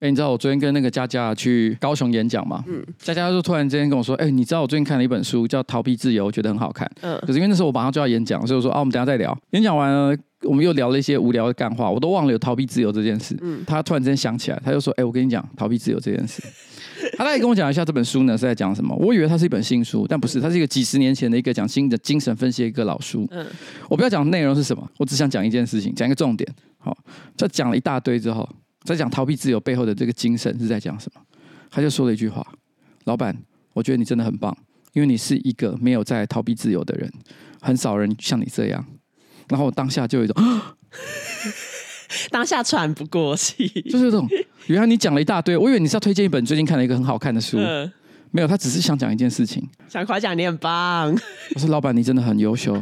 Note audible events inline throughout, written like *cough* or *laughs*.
哎，你知道我昨天跟那个佳佳去高雄演讲吗？嗯，佳佳就突然之间跟我说，哎，你知道我最近看了一本书叫《逃避自由》，我觉得很好看。嗯，可是因为那时候我马上就要演讲，所以我说啊，我们等下再聊。演讲完了，我们又聊了一些无聊的干话，我都忘了有逃避自由这件事。嗯，他突然之间想起来，他就说，哎，我跟你讲逃避自由这件事。*laughs* 他大概跟我讲一下这本书呢是在讲什么。我以为它是一本新书，但不是，它是一个几十年前的一个讲新的精神分析的一个老书。嗯，我不要讲内容是什么，我只想讲一件事情，讲一个重点。好，这讲了一大堆之后，在讲逃避自由背后的这个精神是在讲什么？他就说了一句话：“老板，我觉得你真的很棒，因为你是一个没有在逃避自由的人，很少人像你这样。”然后我当下就有一种。*gasps* 当下喘不过气，就是这种。原来你讲了一大堆，我以为你是要推荐一本最近看了一个很好看的书，嗯、没有，他只是想讲一件事情，想夸奖你很棒。我说老板，你真的很优秀。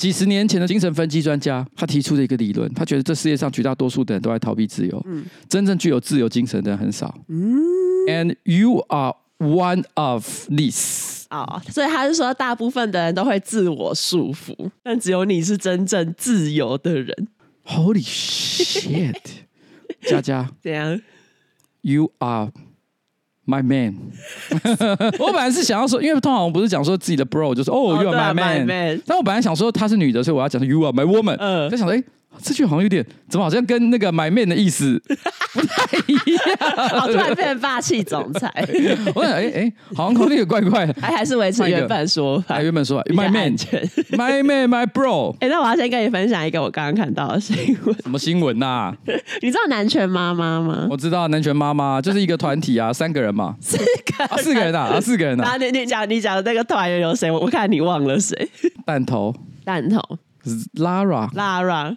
几十年前的精神分析专家，他提出的一个理论，他觉得这世界上绝大多数的人都在逃避自由，嗯、真正具有自由精神的人很少。嗯，And you are one of these。哦，所以他是说，大部分的人都会自我束缚，但只有你是真正自由的人。Holy shit！*laughs* 佳佳，怎样？You are my man。*laughs* 我本来是想要说，因为通常我们不是讲说自己的 bro，就是哦、oh,，You are my man。但我本来想说她是女的，所以我要讲说 You are my woman。嗯，就想说，哎、欸。这句好像有点，怎么好像跟那个买面的意思 *laughs* 不太一样？好，突然变成霸气总裁。我想，哎、欸、哎，好像口令也怪怪的。还还是维持原本说法，原本说法，my man，my man，my bro。*laughs* 哎、欸，那我要先跟你分享一个我刚刚看到的新闻。什么新闻呐、啊？*laughs* 你知道南拳妈妈吗？我知道南拳妈妈就是一个团体啊，三个人嘛。四个、啊，四个人啊，啊，四个人啊。你你讲你讲的那个团员有谁？我看你忘了谁？弹头，弹头，Lara，Lara。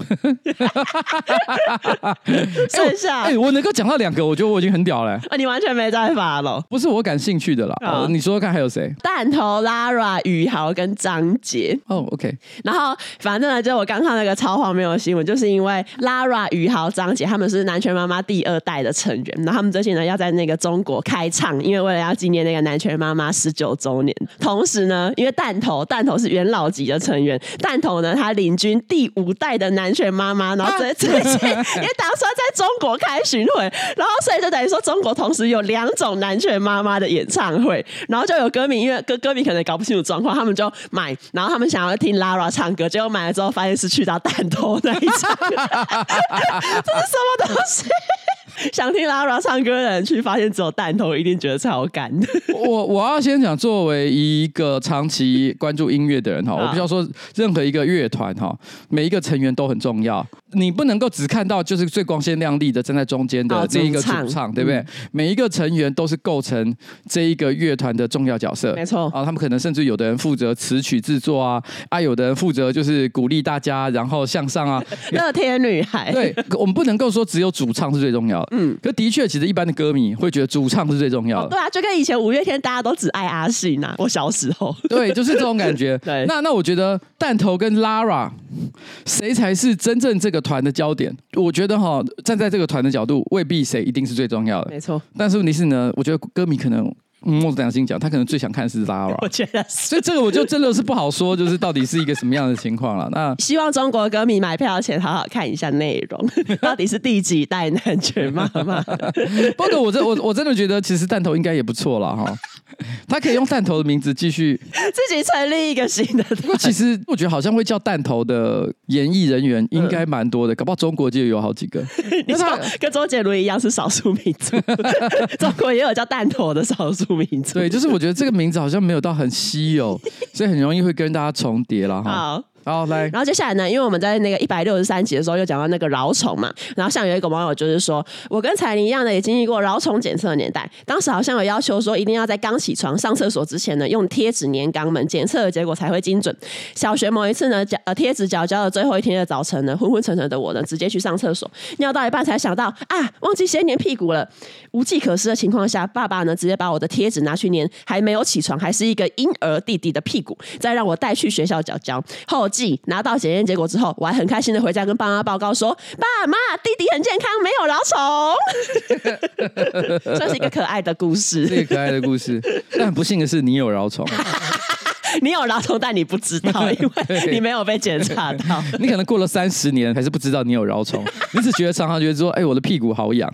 *laughs* 剩下，哎，我能够讲到两个，我觉得我已经很屌了。啊，你完全没在法了？不是我感兴趣的啦。哦，你说说看还有谁？弹头、Lara、宇豪跟张杰。哦，OK。然后反正呢，就我刚看那个超荒谬的新闻，就是因为 Lara、宇豪、张杰他们是南拳妈妈第二代的成员，然后他们最近呢要在那个中国开唱，因为为了要纪念那个南拳妈妈十九周年。同时呢，因为弹头弹头是元老级的成员，弹头呢他领军第五代的南拳妈妈，然后最最近也打算在中国开巡回，然后所以就等于说中国同时有两种男权妈妈的演唱会，然后就有歌迷因为歌歌迷可能搞不清楚状况，他们就买，然后他们想要听 Lara 唱歌，结果买了之后发现是去到弹头那一场，*laughs* 这是什么东西？想听 Lara 唱歌的人去发现只有弹头，一定觉得超干。*laughs* 我我要先讲，作为一个长期关注音乐的人哈，我必须要说，任何一个乐团哈，每一个成员都很重要。你不能够只看到就是最光鲜亮丽的站在中间的这一个主唱，对不对？嗯、每一个成员都是构成这一个乐团的重要角色。没错啊，他们可能甚至有的人负责词曲制作啊，啊，有的人负责就是鼓励大家然后向上啊。*laughs* 乐天女孩，对，我们不能够说只有主唱是最重要的。嗯，可的确，其实一般的歌迷会觉得主唱是最重要的。哦、对啊，就跟以前五月天大家都只爱阿信呐。我小时候，*laughs* 对，就是这种感觉。*laughs* 对，那那我觉得弹头跟 Lara 谁才是真正这个团的焦点？我觉得哈，站在这个团的角度，未必谁一定是最重要的。没错，但是问题是呢，我觉得歌迷可能。摸着良心讲，他可能最想看的是 Lara，*laughs* 我觉得是，所以这个我就真的是不好说，就是到底是一个什么样的情况了。那希望中国歌迷买票前好好看一下内容，*laughs* 到底是第几代男权妈妈？不过我真我我真的觉得，其实弹头应该也不错了哈。*laughs* 他可以用弹头的名字继续自己成立一个新的。不过其实我觉得好像会叫弹头的演艺人员应该蛮多的，搞不好中国就有好几个。*laughs* 你说跟周杰伦一样是少数民族，*laughs* 中国也有叫弹头的少数民族。对，就是我觉得这个名字好像没有到很稀有，所以很容易会跟大家重叠了哈。好。好来，然后接下来呢，因为我们在那个一百六十三集的时候又讲到那个蛲虫嘛，然后像有一个网友就是说，我跟彩玲一样的也经历过蛲虫检测的年代，当时好像有要求说，一定要在刚起床上厕所之前呢，用贴纸粘肛门，检测的结果才会精准。小学某一次呢，呃贴纸缴交的最后一天的早晨呢，昏昏沉沉的我呢，直接去上厕所，尿到一半才想到啊，忘记先粘屁股了，无计可施的情况下，爸爸呢直接把我的贴纸拿去粘，还没有起床，还是一个婴儿弟弟的屁股，再让我带去学校缴交后。拿到检验结果之后，我还很开心的回家跟爸妈报告说：“爸妈，弟弟很健康，没有蛲虫。*laughs* ”这是一个可爱的故事，是一个可爱的故事。但很不幸的是，你有蛲虫。*laughs* 你有蛲虫，但你不知道，因为 *laughs* 你没有被检查到。你可能过了三十年还是不知道你有蛲虫，你只觉得常常觉得说，哎，我的屁股好痒。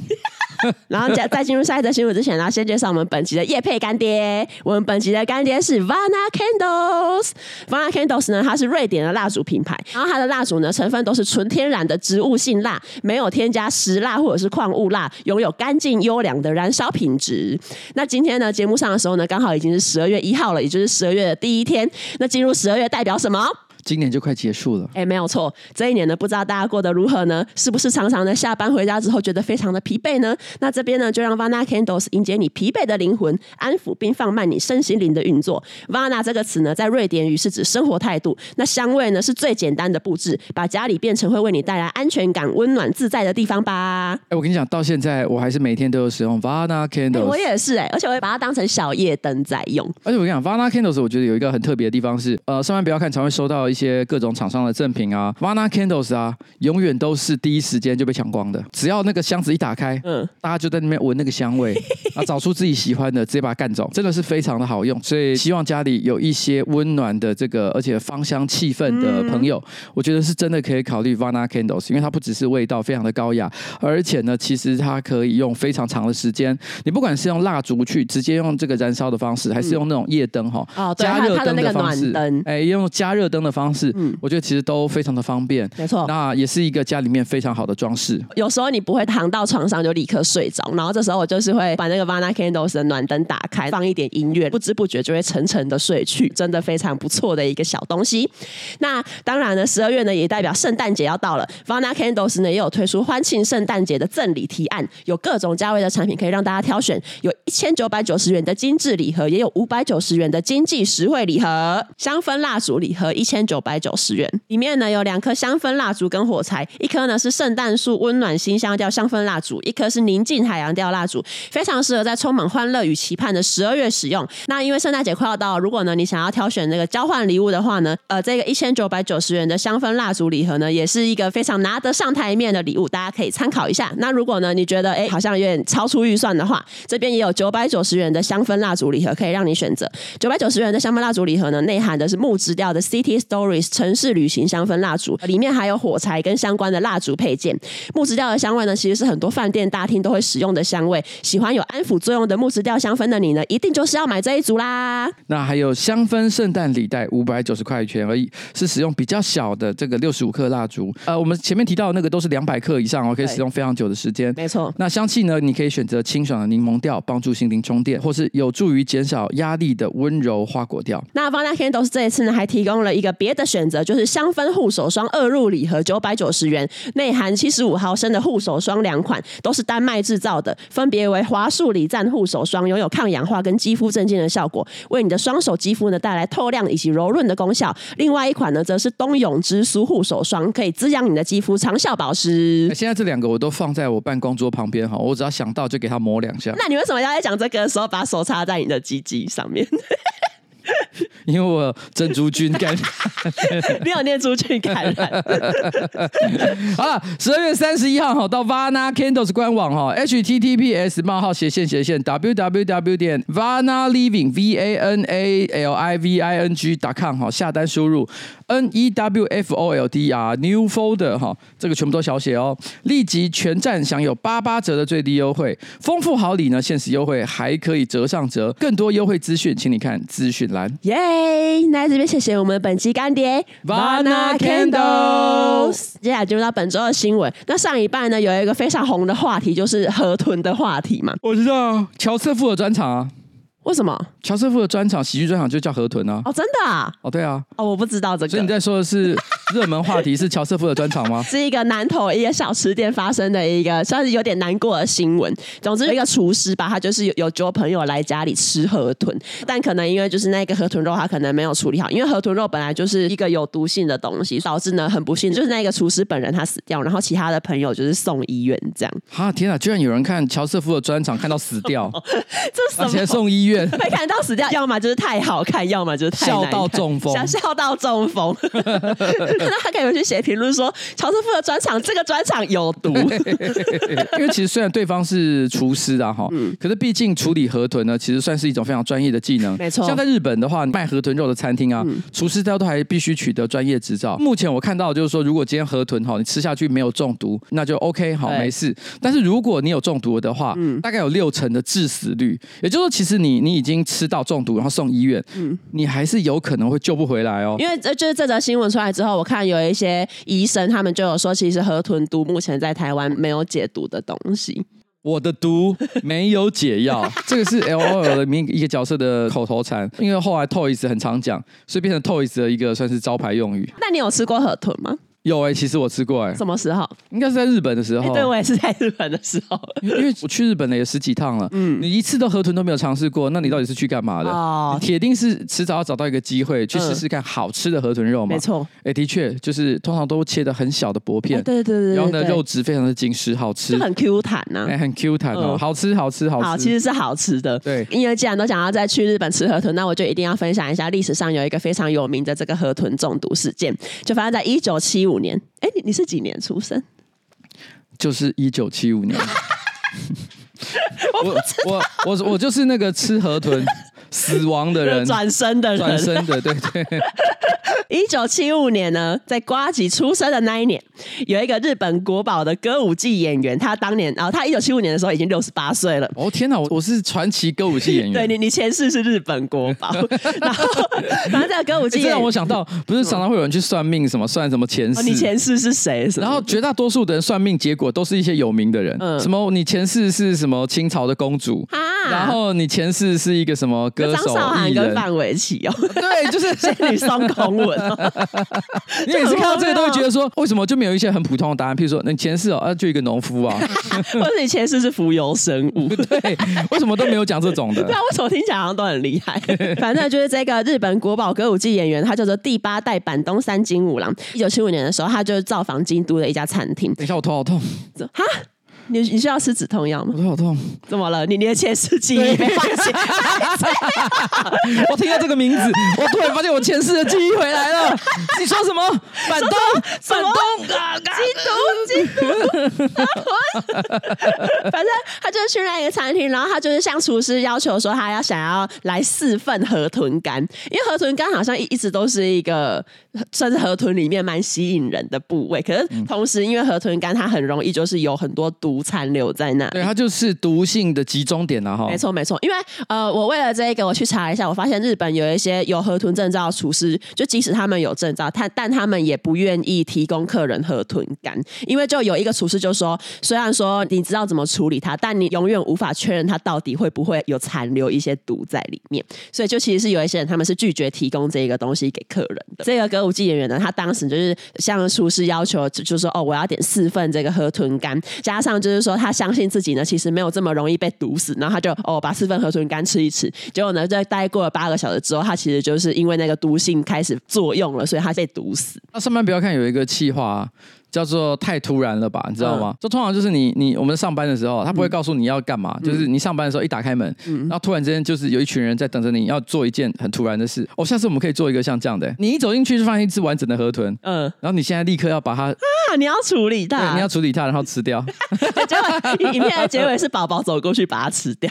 *laughs* 然后在在进入下一则新闻之前呢，先介绍我们本期的业配干爹。我们本期的干爹是 Vana Candles。Vana Candles 呢，它是瑞典的蜡烛品牌。然后它的蜡烛呢，成分都是纯天然的植物性蜡，没有添加石蜡或者是矿物蜡，拥有干净优良的燃烧品质。那今天呢，节目上的时候呢，刚好已经是十二月一号了，也就是十二月的第一天。那进入十二月代表什么？今年就快结束了，哎，没有错，这一年呢，不知道大家过得如何呢？是不是常常的下班回家之后觉得非常的疲惫呢？那这边呢，就让 Vana Candles 迎接你疲惫的灵魂，安抚并放慢你身心灵的运作。Vana 这个词呢，在瑞典语是指生活态度，那香味呢是最简单的布置，把家里变成会为你带来安全感、温暖自在的地方吧。哎，我跟你讲，到现在我还是每天都有使用 Vana Candles，我也是哎，而且我会把它当成小夜灯在用。而且我跟你讲，Vana Candles 我觉得有一个很特别的地方是，呃，上班不要看，常会收到一些各种厂商。的赠品啊，Vana Candles 啊，永远都是第一时间就被抢光的。只要那个箱子一打开，嗯，大家就在那边闻那个香味，*laughs* 啊，找出自己喜欢的，直接把它干走，真的是非常的好用。所以希望家里有一些温暖的这个，而且芳香气氛的朋友，嗯、我觉得是真的可以考虑 Vana Candles，因为它不只是味道非常的高雅，而且呢，其实它可以用非常长的时间。你不管是用蜡烛去直接用这个燃烧的方式，还是用那种夜灯哈，哦，加热灯的方式，哎，用加热灯的方式，嗯，我觉得。其实都非常的方便，没错，那也是一个家里面非常好的装饰。有时候你不会躺到床上就立刻睡着，然后这时候我就是会把那个 Vana Candles 的暖灯打开，放一点音乐，不知不觉就会沉沉的睡去，真的非常不错的一个小东西。那当然呢，十二月呢也代表圣诞节要到了，Vana Candles 呢也有推出欢庆圣诞节的赠礼提案，有各种价位的产品可以让大家挑选，有一千九百九十元的精致礼盒，也有五百九十元的经济实惠礼盒，香氛蜡烛礼盒一千九九百九十元。里面呢有两颗香氛蜡烛跟火柴，一颗呢是圣诞树温暖馨香调香氛蜡烛，一颗是宁静海洋调蜡烛，非常适合在充满欢乐与期盼的十二月使用。那因为圣诞节快要到了，如果呢你想要挑选那个交换礼物的话呢，呃，这个一千九百九十元的香氛蜡烛礼盒呢，也是一个非常拿得上台面的礼物，大家可以参考一下。那如果呢你觉得哎好像有点超出预算的话，这边也有九百九十元的香氛蜡烛礼盒可以让你选择。九百九十元的香氛蜡烛礼盒呢，内含的是木质调的 City 城市旅行香氛蜡烛，里面还有火柴跟相关的蜡烛配件。木质调的香味呢，其实是很多饭店大厅都会使用的香味。喜欢有安抚作用的木质调香氛的你呢，一定就是要买这一组啦。那还有香氛圣诞礼袋，五百九十块钱而已，是使用比较小的这个六十五克蜡烛。呃，我们前面提到的那个都是两百克以上哦，可以使用非常久的时间。没错。那香气呢，你可以选择清爽的柠檬调，帮助心灵充电，或是有助于减少压力的温柔花果调。那 Vana Candles 这一次呢，还提供了一个别的选择，就是香氛护手霜二入礼盒九百九十元，内含七十五毫升的护手霜两款，都是丹麦制造的，分别为华数礼赞护手霜，拥有抗氧化跟肌肤镇静的效果，为你的双手肌肤呢带来透亮以及柔润的功效。另外一款呢，则是冬永之苏护手霜，可以滋养你的肌肤，长效保湿。*laughs* 现在这两个我都放在我办公桌旁边哈，我只要想到就给它抹两下。那你为什么要在讲这个的时候把手插在你的鸡鸡上面？*laughs* 因为我珍珠菌感染，*laughs* 你有念珠菌感染。*laughs* 好了，十二月三十一号哈，到 Vana Candles 官网哈，https 冒号斜线斜线 www 点 Vana Living V A N A L I V I N G dot com 哈，下单输入 N E W F O L D R New Folder 哈，这个全部都小写哦，立即全站享有八八折的最低优惠，丰富好礼呢，限时优惠还可以折上折，更多优惠资讯，请你看资讯栏。耶那在这边谢谢我们本期干爹 Vana Candles。接下来进入到本周的新闻。那上一半呢，有一个非常红的话题，就是河豚的话题嘛。我知道，乔瑟夫的专场啊。为什么乔瑟夫的专场喜剧专场就叫河豚呢？哦，真的啊？哦，对啊。哦，我不知道这个。所以你在说的是热门话题是乔瑟夫的专场吗？*laughs* 是一个南投一个小吃店发生的一个算是有点难过的新闻。总之，一个厨师吧，他就是有有揪朋友来家里吃河豚，但可能因为就是那个河豚肉他可能没有处理好，因为河豚肉本来就是一个有毒性的东西，导致呢很不幸就是那个厨师本人他死掉，然后其他的朋友就是送医院这样。啊天啊！居然有人看乔瑟夫的专场看到死掉，*laughs* 这？而且送医院，会 *laughs* 看到死掉。要么就是太好看，要么就是太笑到中风，想笑到中风。*laughs* 那他可以回去写评论说，乔师傅的专场这个专场有毒。*laughs* 因为其实虽然对方是厨师啊，哈，嗯，可是毕竟处理河豚呢，其实算是一种非常专业的技能。没错，像在日本的话，卖河豚肉的餐厅啊，嗯、厨师他都还必须取得专业执照。目前我看到就是说，如果今天河豚哈，你吃下去没有中毒，那就 OK，好，没事。但是如果你有中毒的话，嗯，大概有六成的致死率，也就是说，其实你你已经吃到中毒，然后送医院，嗯，你还是有可能会救不回来哦。因为这就是这则新闻出来之后，我看有一些医生他们就有说，其实河豚毒目前在台湾没有解毒的东西。我的毒没有解药，*laughs* 这个是 LOL 的名一个角色的口头禅，因为后来 Toys 很常讲，所以变成 Toys 的一个算是招牌用语。那你有吃过河豚吗？有哎、欸，其实我吃过哎、欸，什么时候？应该是在日本的时候。欸、对，我也是在日本的时候。因为我去日本了也十几趟了，嗯，你一次都河豚都没有尝试过，那你到底是去干嘛的？哦，铁定是迟早要找到一个机会去试试看好吃的河豚肉嘛。没错，哎，的确就是通常都切的很小的薄片，对对对，然后呢，肉质非常的紧实，好吃，就很 Q 弹呐，哎，很 Q 弹哦，好吃好吃好吃。好，其实是好吃的。对，因为既然都想要再去日本吃河豚，那我就一定要分享一下历史上有一个非常有名的这个河豚中毒事件，就发生在一九七五年。哎，你你是几年出生？就是一九七五年。*laughs* 我我我我就是那个吃河豚死亡的人，*laughs* 转身的人，转身的，对对。*laughs* 一九七五年呢，在瓜吉出生的那一年，有一个日本国宝的歌舞伎演员，他当年，然后他一九七五年的时候已经六十八岁了。哦天哪，我我是传奇歌舞伎演员。*laughs* 对你，你前世是日本国宝。然后，然后这个歌舞伎，这让我想到，不是常常会有人去算命，什么算什么前世？哦、你前世是谁？然后绝大多数的人算命结果都是一些有名的人，嗯，什么你前世是什么清朝的公主，啊、然后你前世是一个什么歌手、艺人，跟范玮琪哦，*laughs* 对，就是 *laughs* 仙女松孔文。*laughs* 你每次看到这个都会觉得说，为什么就没有一些很普通的答案？譬如说，你前世哦，啊，就一个农夫啊，或者你前世是浮游生物，对，为什么都没有讲这种的？对啊，为什么听起来好像都很厉害？反正就是这个日本国宝歌舞伎演员，他叫做第八代坂东三金五郎。一九七五年的时候，他就造访京都的一家餐厅。等一下，我头好痛。哈？你你需要吃止痛药吗？我头好痛，怎么了？你你的前世记忆没发现？*laughs* 我听到这个名字，我突然发现我前世的记忆回来了。你说什么？反东，反东，京都，京都。*laughs* 反正他就是去那个餐厅，然后他就是向厨师要求说，他要想要来四份河豚干，因为河豚干好像一一直都是一个算是河豚里面蛮吸引人的部位。可是同时，因为河豚肝它很容易就是有很多毒。残留在那，对，它就是毒性的集中点了哈。没错，没错。因为呃，我为了这个，我去查一下，我发现日本有一些有河豚证照的厨师，就即使他们有证照，他但他们也不愿意提供客人河豚肝，因为就有一个厨师就说，虽然说你知道怎么处理它，但你永远无法确认它到底会不会有残留一些毒在里面。所以就其实是有一些人他们是拒绝提供这个东西给客人的。这个歌舞伎演员呢，他当时就是向厨师要求，就说哦，我要点四份这个河豚干，加上。就是说，他相信自己呢，其实没有这么容易被毒死，然后他就哦，把四份河豚干吃一吃，结果呢，在待过了八个小时之后，他其实就是因为那个毒性开始作用了，所以他被毒死。那上班不要看有一个气话。叫做太突然了吧，你知道吗？就通常就是你你我们上班的时候，他不会告诉你要干嘛，就是你上班的时候一打开门，然后突然之间就是有一群人在等着你要做一件很突然的事。哦，下次我们可以做一个像这样的，你一走进去就发现一只完整的河豚，嗯，然后你现在立刻要把它啊，你要处理它，你要处理它，然后吃掉。*laughs* 结果影片的结尾是宝宝走过去把它吃掉。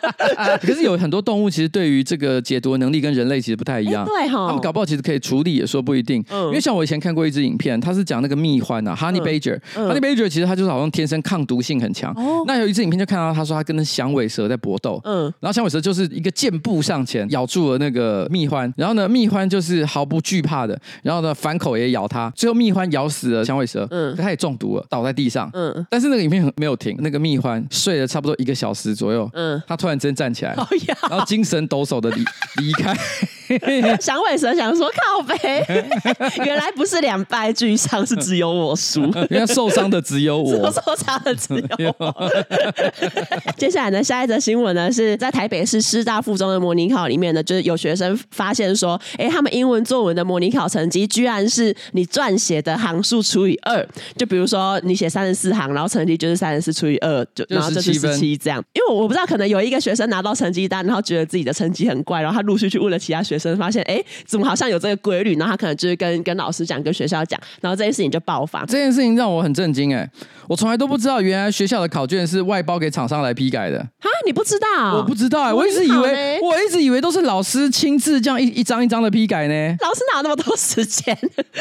*laughs* 可是有很多动物其实对于这个解读的能力跟人类其实不太一样，对哈，他们搞不好其实可以处理也说不一定。嗯，因为像我以前看过一支影片，它是讲那个蜜。欢啊，Honey Badger，Honey Badger 其实它就是好像天生抗毒性很强。那有一次影片就看到他说他跟那响尾蛇在搏斗，嗯，然后响尾蛇就是一个箭步上前咬住了那个蜜獾，然后呢蜜獾就是毫不惧怕的，然后呢反口也咬它，最后蜜獾咬死了响尾蛇，嗯，它也中毒了，倒在地上，嗯，但是那个影片没有停，那个蜜獾睡了差不多一个小时左右，嗯，它突然间站起来，然后精神抖擞的离离开。*laughs* 响尾蛇想说靠北，*laughs* 原来不是两败俱伤，是只有我输。原来受伤的只有我，*laughs* 受伤的只有我。接下来呢，下一则新闻呢是在台北市师大附中的模拟考里面呢，就是有学生发现说，哎，他们英文作文的模拟考成绩居然是你撰写的行数除以二。就比如说你写三十四行，然后成绩就是三十四除以二，就然后就是十七这样。因为我不知道，可能有一个学生拿到成绩单，然后觉得自己的成绩很怪，然后他陆续去问了其他学生。发现，哎，怎么好像有这个规律？然后他可能就是跟跟老师讲，跟学校讲，然后这件事情就爆发。这件事情让我很震惊，哎，我从来都不知道，原来学校的考卷是外包给厂商来批改的。哈，你不知道？我不知道，哎，我一直以为，我一直以为都是老师亲自这样一一张一张的批改呢。老师哪有那么多时间？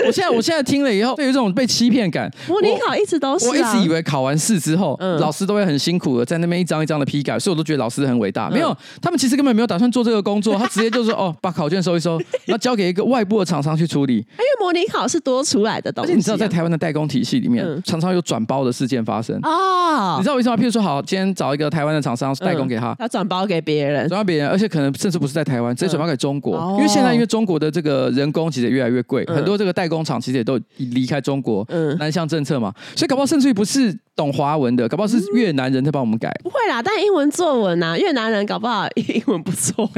我现在我现在听了以后，对于这种被欺骗感，模拟考一直都是、啊。我一直以为考完试之后，嗯、老师都会很辛苦的在那边一张一张的批改，所以我都觉得老师很伟大。嗯、没有，他们其实根本没有打算做这个工作，他直接就说：“ *laughs* 哦，把考卷收一收，*laughs* 然后交给一个外部的厂商去处理。”因为模拟考是多出来的东西、啊。而且你知道，在台湾的代工体系里面，嗯、常常有转包的事件发生。哦。你知道为什么？譬如说，好，今天找一个台湾的厂商代工给他，他转包给别人，转包别人，而且可能甚至不是在台湾，直接转包给中国。嗯、因为现在因为中国的这个人工其实越来越贵，嗯、很多这个代工厂其实也都离开中国，嗯，南向政策嘛，所以搞不好甚至于不是懂华文的，搞不好是越南人在帮我们改。不会啦，但英文作文啊，越南人搞不好 *laughs* 英文不错，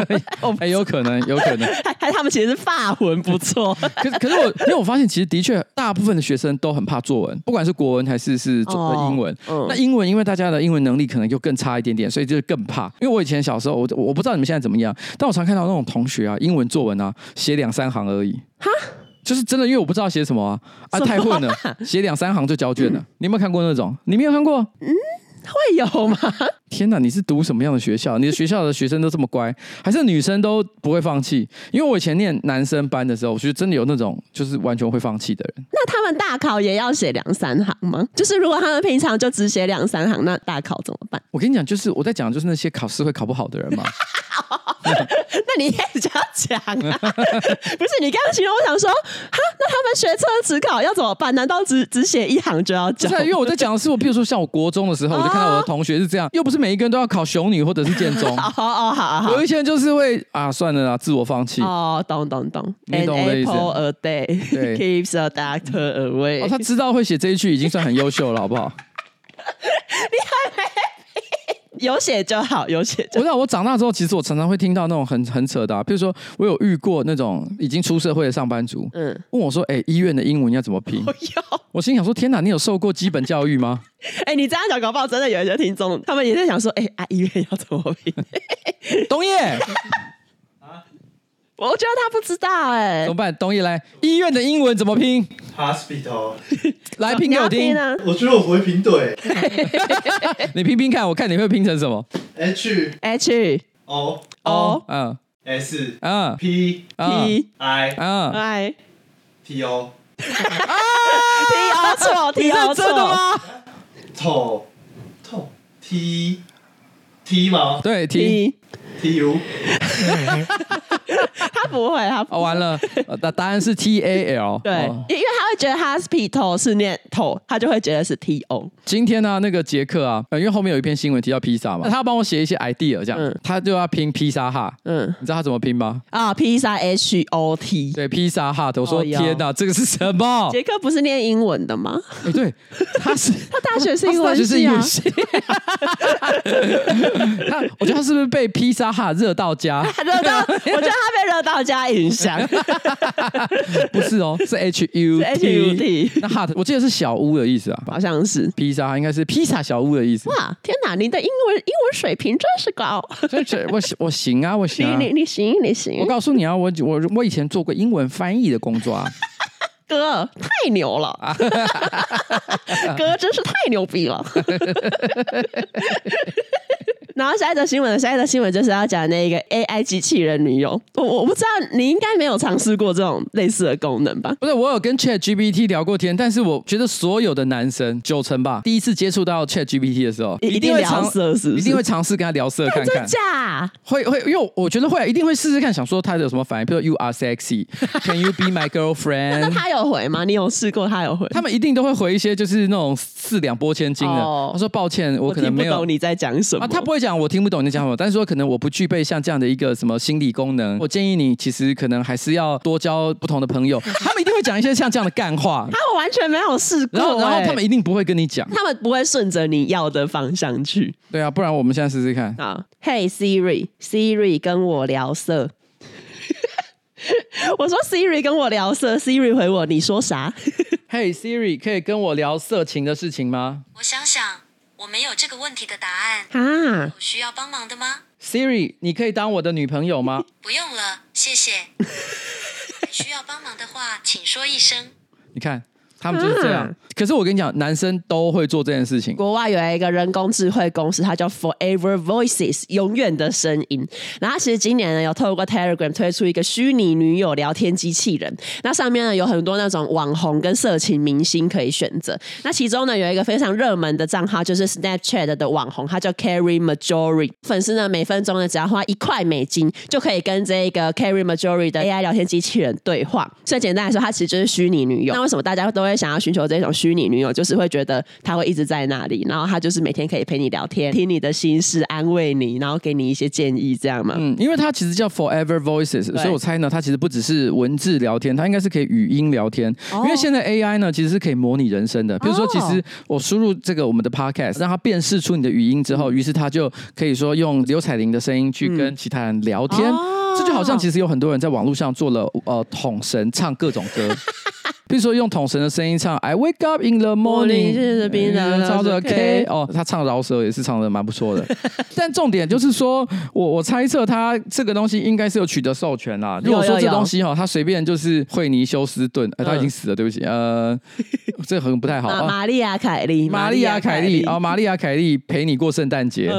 很 *laughs* 有可能，有可能，*laughs* 还还他们其实是法文不错。可可是我，因为我发现其实的确大部分的学生都很怕作文，不管是国文还是是英文。哦嗯、那英文因为大家的英文能力可能就更差一点点，所以就更怕。因为我以前小时候，我我不知道你们现在怎么样，但我常看到那种同学啊，英文作文啊，写两三行而已。哈。就是真的，因为我不知道写什么啊，啊太混了，写两三行就交卷了。嗯、你有没有看过那种？你没有看过？嗯，会有吗？天哪，你是读什么样的学校？你的学校的学生都这么乖，还是女生都不会放弃？因为我以前念男生班的时候，我觉得真的有那种就是完全会放弃的人。那他们大考也要写两三行吗？就是如果他们平常就只写两三行，那大考怎么办？我跟你讲，就是我在讲，就是那些考试会考不好的人嘛。那你也这样讲啊？不是你刚刚形容，我想说，哈，那他们学车只考要怎么办？难道只只写一行就要讲？因为我在讲的是我，比如说像我国中的时候，我就看到我的同学是这样，又不是每一个人都要考雄女或者是建中。*laughs* 哦哦，好好，有一些人就是会啊，算了啦，自我放弃。哦，懂懂懂。你懂的意思。Apple a day *laughs* *laughs* keeps a doctor away。哦，他知道会写这一句已经算很优秀了，好不好？你还没。有写就好，有写。我知道，我长大之后，其实我常常会听到那种很很扯的、啊，比如说我有遇过那种已经出社会的上班族，嗯，问我说：“哎、欸，医院的英文要怎么拼？”我有，我心想说：“天哪，你有受过基本教育吗？”哎、欸，你这样讲，搞不好真的有一些听众，他们也在想说：“哎、欸，啊，医院要怎么拼？” *laughs* 东叶。我觉得他不知道哎、欸，怎么办？东野来，医院的英文怎么拼？Hospital，*laughs* 来拼给我听。啊、我觉得我不会拼对，*laughs* 你拼拼看，我看你会拼成什么？H。H O O 嗯 S 嗯 P P I 嗯 I T O 啊！T O *laughs* 错 T O 错，T T T T 吗？对 T T U。*laughs* 他不会，他不会、哦、完了。答答案是 T A L。对，哦、因为他会觉得 hospital 是念头，他就会觉得是 T O。今天呢、啊，那个杰克啊，因为后面有一篇新闻提到披萨嘛，他要帮我写一些 idea，这样，嗯、他就要拼披萨哈。嗯，你知道他怎么拼吗？啊，披萨 H O T。对，披萨哈。我说、哦、天哪，这个是什么？杰克不是念英文的吗？欸、对，他是 *laughs* 他大学是英文系啊。*laughs* 他，我觉得他是不是被披萨哈热到家？热到，我觉得他被热到家影响。*laughs* 不是哦，是 H U T。H U T。那 hut 我记得是小屋的意思啊，好像是。披萨应该是披萨小屋的意思。哇，天哪，你的英文英文水平真是高。我我行啊，我行啊。*laughs* 你你你行你行。我告诉你啊，我我我以前做过英文翻译的工作啊。*laughs* 哥，太牛了！哥真是太牛逼了。然后下一则新闻，下一则新闻就是要讲那个 AI 机器人女友。我我不知道你应该没有尝试过这种类似的功能吧？不是，我有跟 Chat GPT 聊过天，但是我觉得所有的男生九成吧，第一次接触到 Chat GPT 的时候，一定会聊色，是不是？一定会尝试跟他聊色看看。真假？会会，因为我觉得会，一定会试试看，想说他有什么反应。比如说 You are sexy，Can you be my girlfriend？*laughs* 那他有回吗？你有试过？他有回？他们一定都会回一些就是那种四两拨千斤的。他说抱歉，我可能没有。懂你在讲什么？他不会讲，我听不懂你在讲什么。但是说可能我不具备像这样的一个什么心理功能。我建议你其实可能还是要多交不同的朋友。他们一定会讲一些像这样的干话。*laughs* 他们完全没有试过。然后，然后他们一定不会跟你讲。他们不会顺着你要的方向去。对啊，不然我们现在试试看。啊，Hey Siri，Siri 跟我聊色。*laughs* 我说 Siri 跟我聊色，Siri 回我，你说啥？*laughs* Hey Siri，可以跟我聊色情的事情吗？我想想，我没有这个问题的答案。啊，有需要帮忙的吗 Siri，你可以当我的女朋友吗？*laughs* 不用了，谢谢。需要帮忙的话，请说一声。你看。他们就是这样，嗯、可是我跟你讲，男生都会做这件事情。国外有一个人工智慧公司，它叫 Forever Voices，永远的声音。然后它其实今年呢，有透过 Telegram 推出一个虚拟女友聊天机器人。那上面呢，有很多那种网红跟色情明星可以选择。那其中呢，有一个非常热门的账号，就是 Snapchat 的网红，他叫 Carrie Marjorie。粉丝呢，每分钟呢，只要花一块美金，就可以跟这个 Carrie Marjorie 的 AI 聊天机器人对话。所以简单来说，它其实就是虚拟女友。那为什么大家都会想要寻求这种虚拟女友，就是会觉得她会一直在那里，然后她就是每天可以陪你聊天，听你的心事，安慰你，然后给你一些建议，这样嘛？嗯，因为它其实叫 Forever Voices，所以我猜呢，它其实不只是文字聊天，它应该是可以语音聊天。哦、因为现在 AI 呢，其实是可以模拟人生的。比如说，其实我输入这个我们的 Podcast，让它辨识出你的语音之后，于是它就可以说用刘彩玲的声音去跟其他人聊天。嗯哦这就好像其实有很多人在网络上做了呃统神唱各种歌，*laughs* 比如说用桶神的声音唱 I wake up in the morning，是冰的，唱着 K 哦，他唱饶舌也是唱的蛮不错的。*laughs* 但重点就是说我我猜测他这个东西应该是有取得授权啦。如果说这东西哈，他随便就是惠尼休斯顿，哎，他已经死了，对不起，呃，这个很不太好。玛丽亚凯莉，玛丽亚凯莉哦，玛丽亚凯莉陪你过圣诞节。*laughs*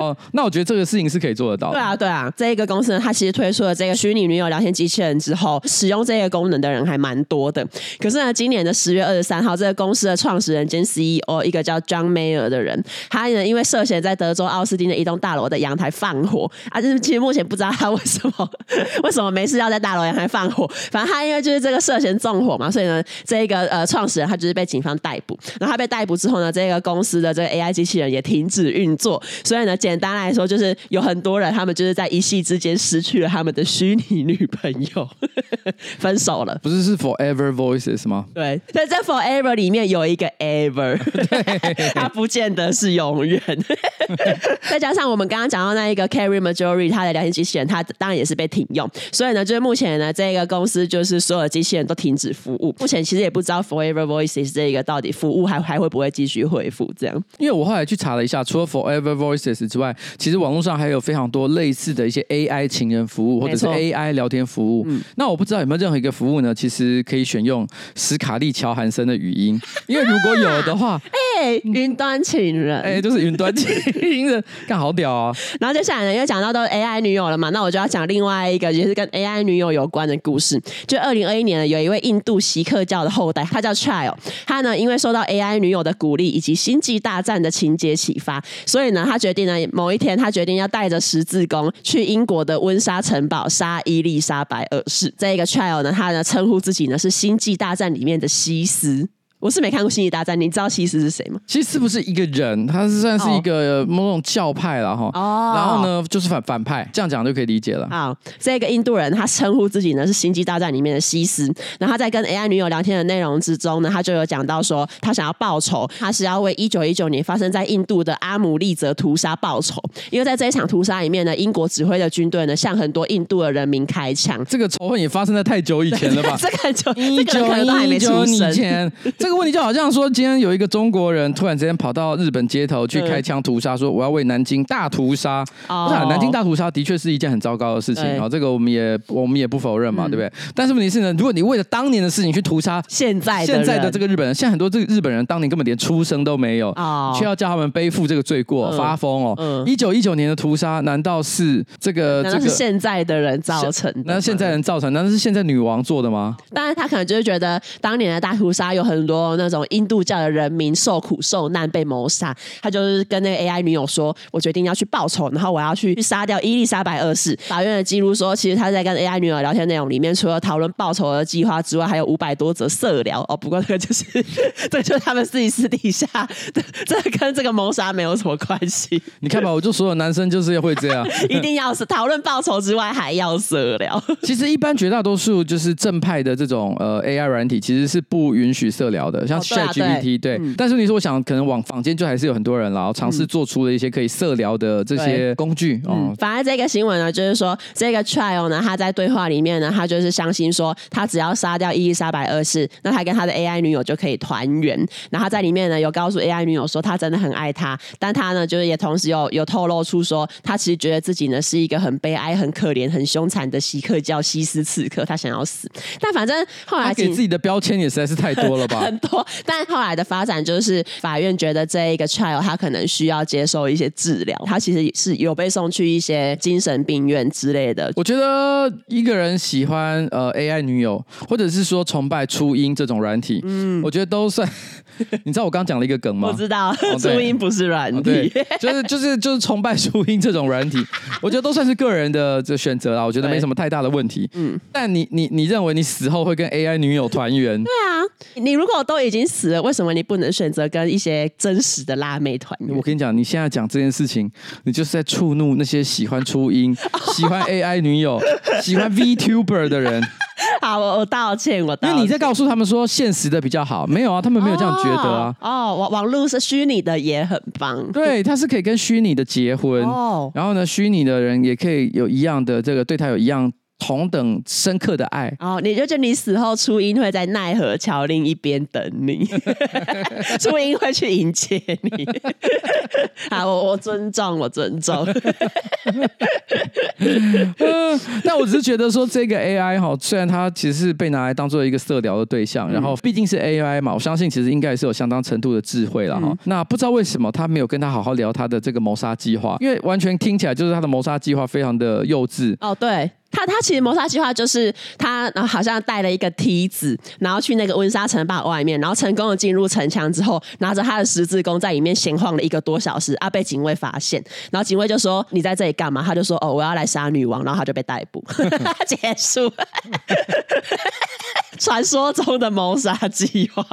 哦，那我觉得这个事情是可以做得到。对啊，对啊，这一个公司呢，它其实推出了这个虚拟女友聊天机器人之后，使用这个功能的人还蛮多的。可是呢，今年的十月二十三号，这个公司的创始人兼 CEO 一个叫 John Mayer 的人，他呢因为涉嫌在德州奥斯汀的一栋大楼的阳台放火啊，就是其实目前不知道他为什么为什么没事要在大楼阳台放火。反正他因为就是这个涉嫌纵火嘛，所以呢，这一个呃创始人他就是被警方逮捕。然后他被逮捕之后呢，这个公司的这个 AI 机器人也停止运作。所以呢，简单来说就是有很多人。他们就是在一夕之间失去了他们的虚拟女朋友，*laughs* 分手了。不是是 Forever Voices 吗？对，在这 Forever 里面有一个 Ever，它不见得是永远。*laughs* 再加上我们刚刚讲到那一个 Carrie Marjorie，它的聊天机器人，他当然也是被停用。所以呢，就是目前呢，这个公司就是所有的机器人都停止服务。目前其实也不知道 Forever Voices 这个到底服务还还会不会继续恢复这样。因为我后来去查了一下，除了 Forever Voices 之外，其实网络上还有非常多。类似的一些 AI 情人服务，或者是 AI 聊天服务。嗯、那我不知道有没有任何一个服务呢？其实可以选用史卡利乔韩森的语音，因为如果有的话，*laughs* 哎、欸，云端情人，哎、欸，就是云端情人，*laughs* 干好屌啊！然后接下来呢，又讲到都是 AI 女友了嘛，那我就要讲另外一个也是跟 AI 女友有关的故事。就二零二一年呢，有一位印度锡克教的后代，他叫 Child，他呢因为受到 AI 女友的鼓励以及星际大战的情节启发，所以呢，他决定呢某一天，他决定要带着十字弓。去英国的温莎城堡杀伊丽莎白二世。这一个 child 呢，他呢称呼自己呢是星际大战里面的西斯。我是没看过《星际大战》，你知道西斯是谁吗？西斯不是一个人，他是算是一个某种教派了哈。哦。然后呢，就是反反派，这样讲就可以理解了。好，这个印度人他称呼自己呢是《星际大战》里面的西斯。然后他在跟 AI 女友聊天的内容之中呢，他就有讲到说，他想要报仇，他是要为一九一九年发生在印度的阿姆利则屠杀报仇。因为在这一场屠杀里面呢，英国指挥的军队呢向很多印度的人民开枪。这个仇恨也发生在太久以前了吧？*laughs* 这个就一九一九年前，*laughs* 这个。问题就好像说，今天有一个中国人突然之间跑到日本街头去开枪屠杀，说我要为南京大屠杀。哦，南京大屠杀的确是一件很糟糕的事情啊，这个我们也我们也不否认嘛，对不对？但是问题是呢，如果你为了当年的事情去屠杀现在现在的这个日本人，现在很多这个日本人当年根本连出生都没有，却要叫他们背负这个罪过，发疯哦。一九一九年的屠杀，难道是这个这个现在的人造成的？那现在人造成？难道是现在女王做的吗？当然，他可能就是觉得当年的大屠杀有很多。那种印度教的人民受苦受难被谋杀，他就是跟那个 AI 女友说：“我决定要去报仇，然后我要去杀掉伊丽莎白二世。”法院的记录说，其实他在跟 AI 女友聊天内容里面，除了讨论报仇的计划之外，还有五百多则色聊哦。不过这个就是，*laughs* 这就是他们自己私底下，这跟这个谋杀没有什么关系。你看吧，我就所有男生就是会这样，*laughs* 一定要是讨论报仇之外还要色聊。*laughs* 其实一般绝大多数就是正派的这种呃 AI 软体，其实是不允许色聊的。的，像 ChatGPT，对。但是你说，我想可能往坊间就还是有很多人，然后尝试做出了一些可以色聊的这些工具。嗯，反而这个新闻呢，就是说这个 Trial 呢，他在对话里面呢，他就是相信说，他只要杀掉伊丽莎白二世，那他跟他的 AI 女友就可以团圆。然后他在里面呢，有告诉 AI 女友说，他真的很爱她，但他呢，就是也同时有有透露出说，他其实觉得自己呢是一个很悲哀、很可怜、很凶残的锡克教西斯刺客，他想要死。但反正后来给自己的标签也实在是太多了吧？*laughs* 很多。但后来的发展就是，法院觉得这一个 Child 他可能需要接受一些治疗，他其实是有被送去一些精神病院之类的。我觉得一个人喜欢呃 AI 女友，或者是说崇拜初音这种软体，嗯，我觉得都算。*laughs* 你知道我刚刚讲了一个梗吗？我知道，初音不是软体，就是就是就是崇拜初音这种软体，我觉得都算是个人的这选择啦。我觉得没什么太大的问题。嗯，但你你你认为你死后会跟 AI 女友团圆？对啊，你如果都已经死了，为什么你不能选择跟一些真实的辣妹团圆？我跟你讲，你现在讲这件事情，你就是在触怒那些喜欢初音、*laughs* 喜欢 AI 女友、喜欢 VTuber 的人。好，我我道歉，我道歉。因为你在告诉他们说现实的比较好，没有啊，他们没有这样觉得啊。哦，网网络是虚拟的也很棒，对，他是可以跟虚拟的结婚，哦，然后呢，虚拟的人也可以有一样的这个对他有一样。同等深刻的爱哦，你就觉得你死后初音会在奈何桥另一边等你，*laughs* 初音会去迎接你。*laughs* 好，我我尊重，我尊重。*laughs* 嗯，但我只是觉得说这个 AI 哈，虽然它其实是被拿来当做一个色聊的对象，然后毕竟是 AI 嘛，我相信其实应该也是有相当程度的智慧了哈。嗯、那不知道为什么他没有跟他好好聊他的这个谋杀计划，因为完全听起来就是他的谋杀计划非常的幼稚哦，对。他他其实谋杀计划就是他好像带了一个梯子，然后去那个温莎城堡外面，然后成功的进入城墙之后，拿着他的十字弓在里面闲晃了一个多小时，啊，被警卫发现，然后警卫就说，你在这里干嘛？他就说哦，我要来杀女王，然后他就被逮捕，*laughs* 结束。传说中的谋杀计划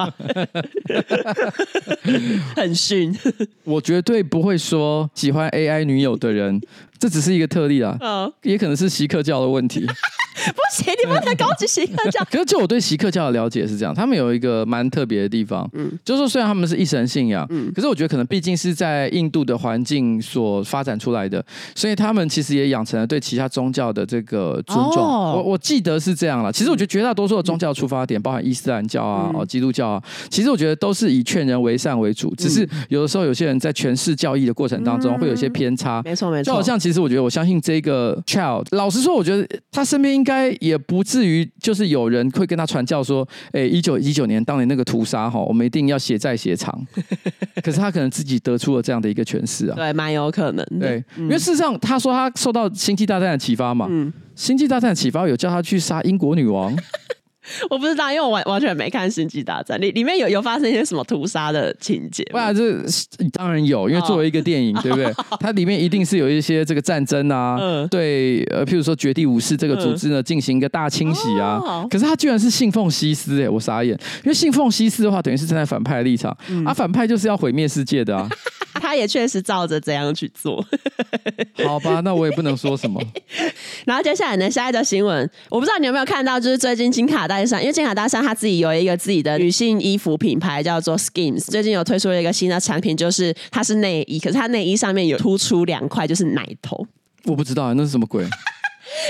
*laughs* 很逊，我绝对不会说喜欢 AI 女友的人。这只是一个特例啊，嗯，也可能是锡克教的问题。*laughs* 不行，你不能攻击锡克教。*laughs* 可是就我对锡克教的了解是这样，他们有一个蛮特别的地方，嗯，就是说虽然他们是一神信仰，嗯，可是我觉得可能毕竟是在印度的环境所发展出来的，所以他们其实也养成了对其他宗教的这个尊重。哦、我我记得是这样了。其实我觉得绝大多数的宗教出发点，包含伊斯兰教啊、哦、基督教啊，其实我觉得都是以劝人为善为主，只是有的时候有些人在诠释教义的过程当中会有一些偏差。没错没错，就好像其实我觉得我相信这个 child，老实说，我觉得他身边应该。也不至于，就是有人会跟他传教说：“哎，一九一九年当年那个屠杀哈，我们一定要血债血偿。” *laughs* 可是他可能自己得出了这样的一个诠释啊，对，蛮有可能。对，嗯、因为事实上他说他受到《星际大战》的启发嘛，嗯，《星际大战》的启发有叫他去杀英国女王。*laughs* 我不知道，因为我完完全没看《星际大战》里，里面有有发生一些什么屠杀的情节。不然这当然有，因为作为一个电影，哦、对不对？*laughs* 它里面一定是有一些这个战争啊，嗯、对，呃，譬如说绝地武士这个组织呢，进行一个大清洗啊。哦、可是他居然是信奉西斯，哎，我傻眼，因为信奉西斯的话，等于是站在反派的立场，嗯、啊，反派就是要毁灭世界的啊。*laughs* 他也确实照着这样去做。好吧，那我也不能说什么。然后接下来呢，下一则新闻，我不知道你有没有看到，就是最近金卡戴珊，因为金卡大山他自己有一个自己的女性衣服品牌叫做 Skims，最近有推出了一个新的产品，就是它是内衣，可是它内衣上面有突出两块，就是奶头。我不知道那是什么鬼。*laughs*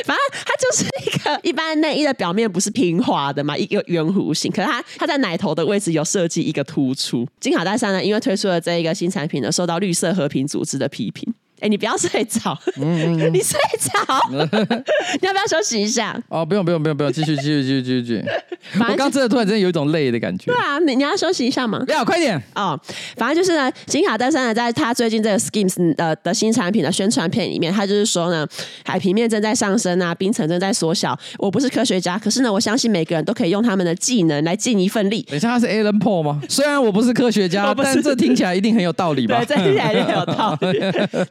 反正它就是一个一般内衣的表面不是平滑的嘛，一个圆弧形，可是它它在奶头的位置有设计一个突出。金卡戴珊呢，因为推出了这一个新产品呢，受到绿色和平组织的批评。哎，你不要睡着，嗯嗯 *laughs* 你睡着，*laughs* 你要不要休息一下？哦，不用不用不用不用，继续继续继续继续继续。*laughs* 我刚刚真的突然间有一种累的感觉。对啊，你你要休息一下吗？不要，快点哦。反正就是呢，金卡戴珊呢，在他最近这个 Skims 的的新产品的宣传片里面，他就是说呢，海平面正在上升啊，冰层正在缩小。我不是科学家，可是呢，我相信每个人都可以用他们的技能来尽一份力。等一下，他是 Alan Paul 吗？虽然我不是科学家，但这听起来一定很有道理吧？对，这听起来一定很有道理。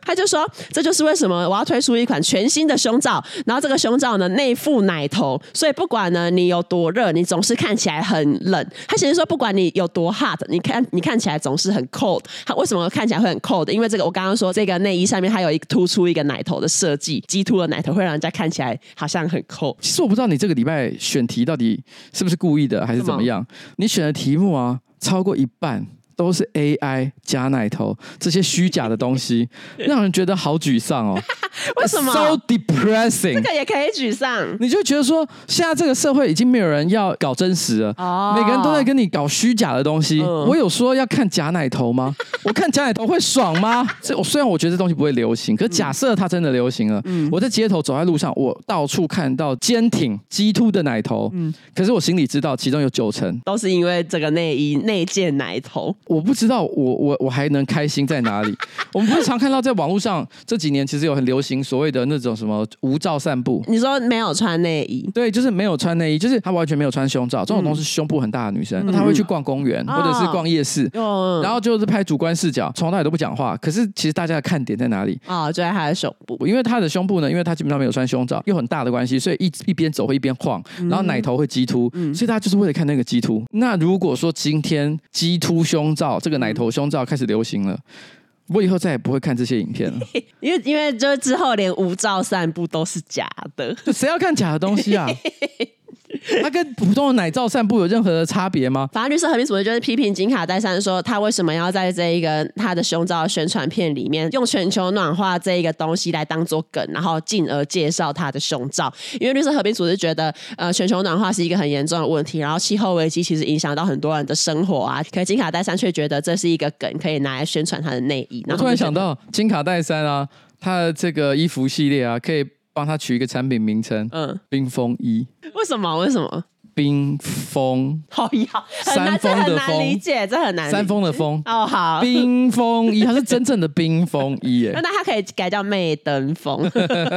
他就说这就是为什么我要推出一款全新的胸罩，然后这个胸罩呢内附奶头，所以不管呢你有多热，你总是看起来很冷。他其实说不管你有多 hot，你看你看起来总是很 cold。他为什么看起来会很 cold？因为这个我刚刚说这个内衣上面它有一个突出一个奶头的设计，激凸的奶头会让人家看起来好像很 cold。其实我不知道你这个礼拜选题到底是不是故意的，还是怎么样？你选的题目啊，超过一半。都是 AI 假奶头这些虚假的东西，*laughs* 让人觉得好沮丧哦。*laughs* 为什么？So depressing。这个也可以沮丧。你就觉得说，现在这个社会已经没有人要搞真实了，哦、每个人都在跟你搞虚假的东西。嗯、我有说要看假奶头吗？*laughs* 我看假奶头会爽吗？这我虽然我觉得这东西不会流行，可是假设它真的流行了，嗯、我在街头走在路上，我到处看到坚挺、激凸的奶头，嗯、可是我心里知道，其中有九成都是因为这个内衣内件奶头。我不知道我我我还能开心在哪里？*laughs* 我们不是常看到在网络上这几年其实有很流行所谓的那种什么无照散步。你说没有穿内衣？对，就是没有穿内衣，就是她完全没有穿胸罩。这种东西胸部很大的女生，那她会去逛公园或者是逛夜市，然后就是拍主观视角，从来都不讲话。可是其实大家的看点在哪里？啊，就在她的胸部，因为她的胸部呢，因为她基本上没有穿胸罩，又很大的关系，所以一一边走会一边晃，然后奶头会激凸，所以大家就是为了看那个激突。那如果说今天激突胸罩这个。奶头胸罩开始流行了，我以后再也不会看这些影片了，*laughs* 因为因为就之后连无照散步都是假的，谁要看假的东西啊？*laughs* *laughs* 它跟普通的奶罩散步有任何的差别吗？法律师和平组织就是批评金卡戴珊说，他为什么要在这一个他的胸罩宣传片里面用全球暖化这一个东西来当做梗，然后进而介绍他的胸罩。因为绿色和平组织觉得，呃，全球暖化是一个很严重的问题，然后气候危机其实影响到很多人的生活啊。可是金卡戴珊却觉得这是一个梗，可以拿来宣传他的内衣。我突然想到，金卡戴珊啊，他的这个衣服系列啊，可以帮他取一个产品名称，嗯，冰风衣。为什么？为什么？冰封，好呀，山峰的风，理解这很难。山峰的风哦，好，冰封衣，它是真正的冰封衣耶。*laughs* 那它可以改叫魅登风，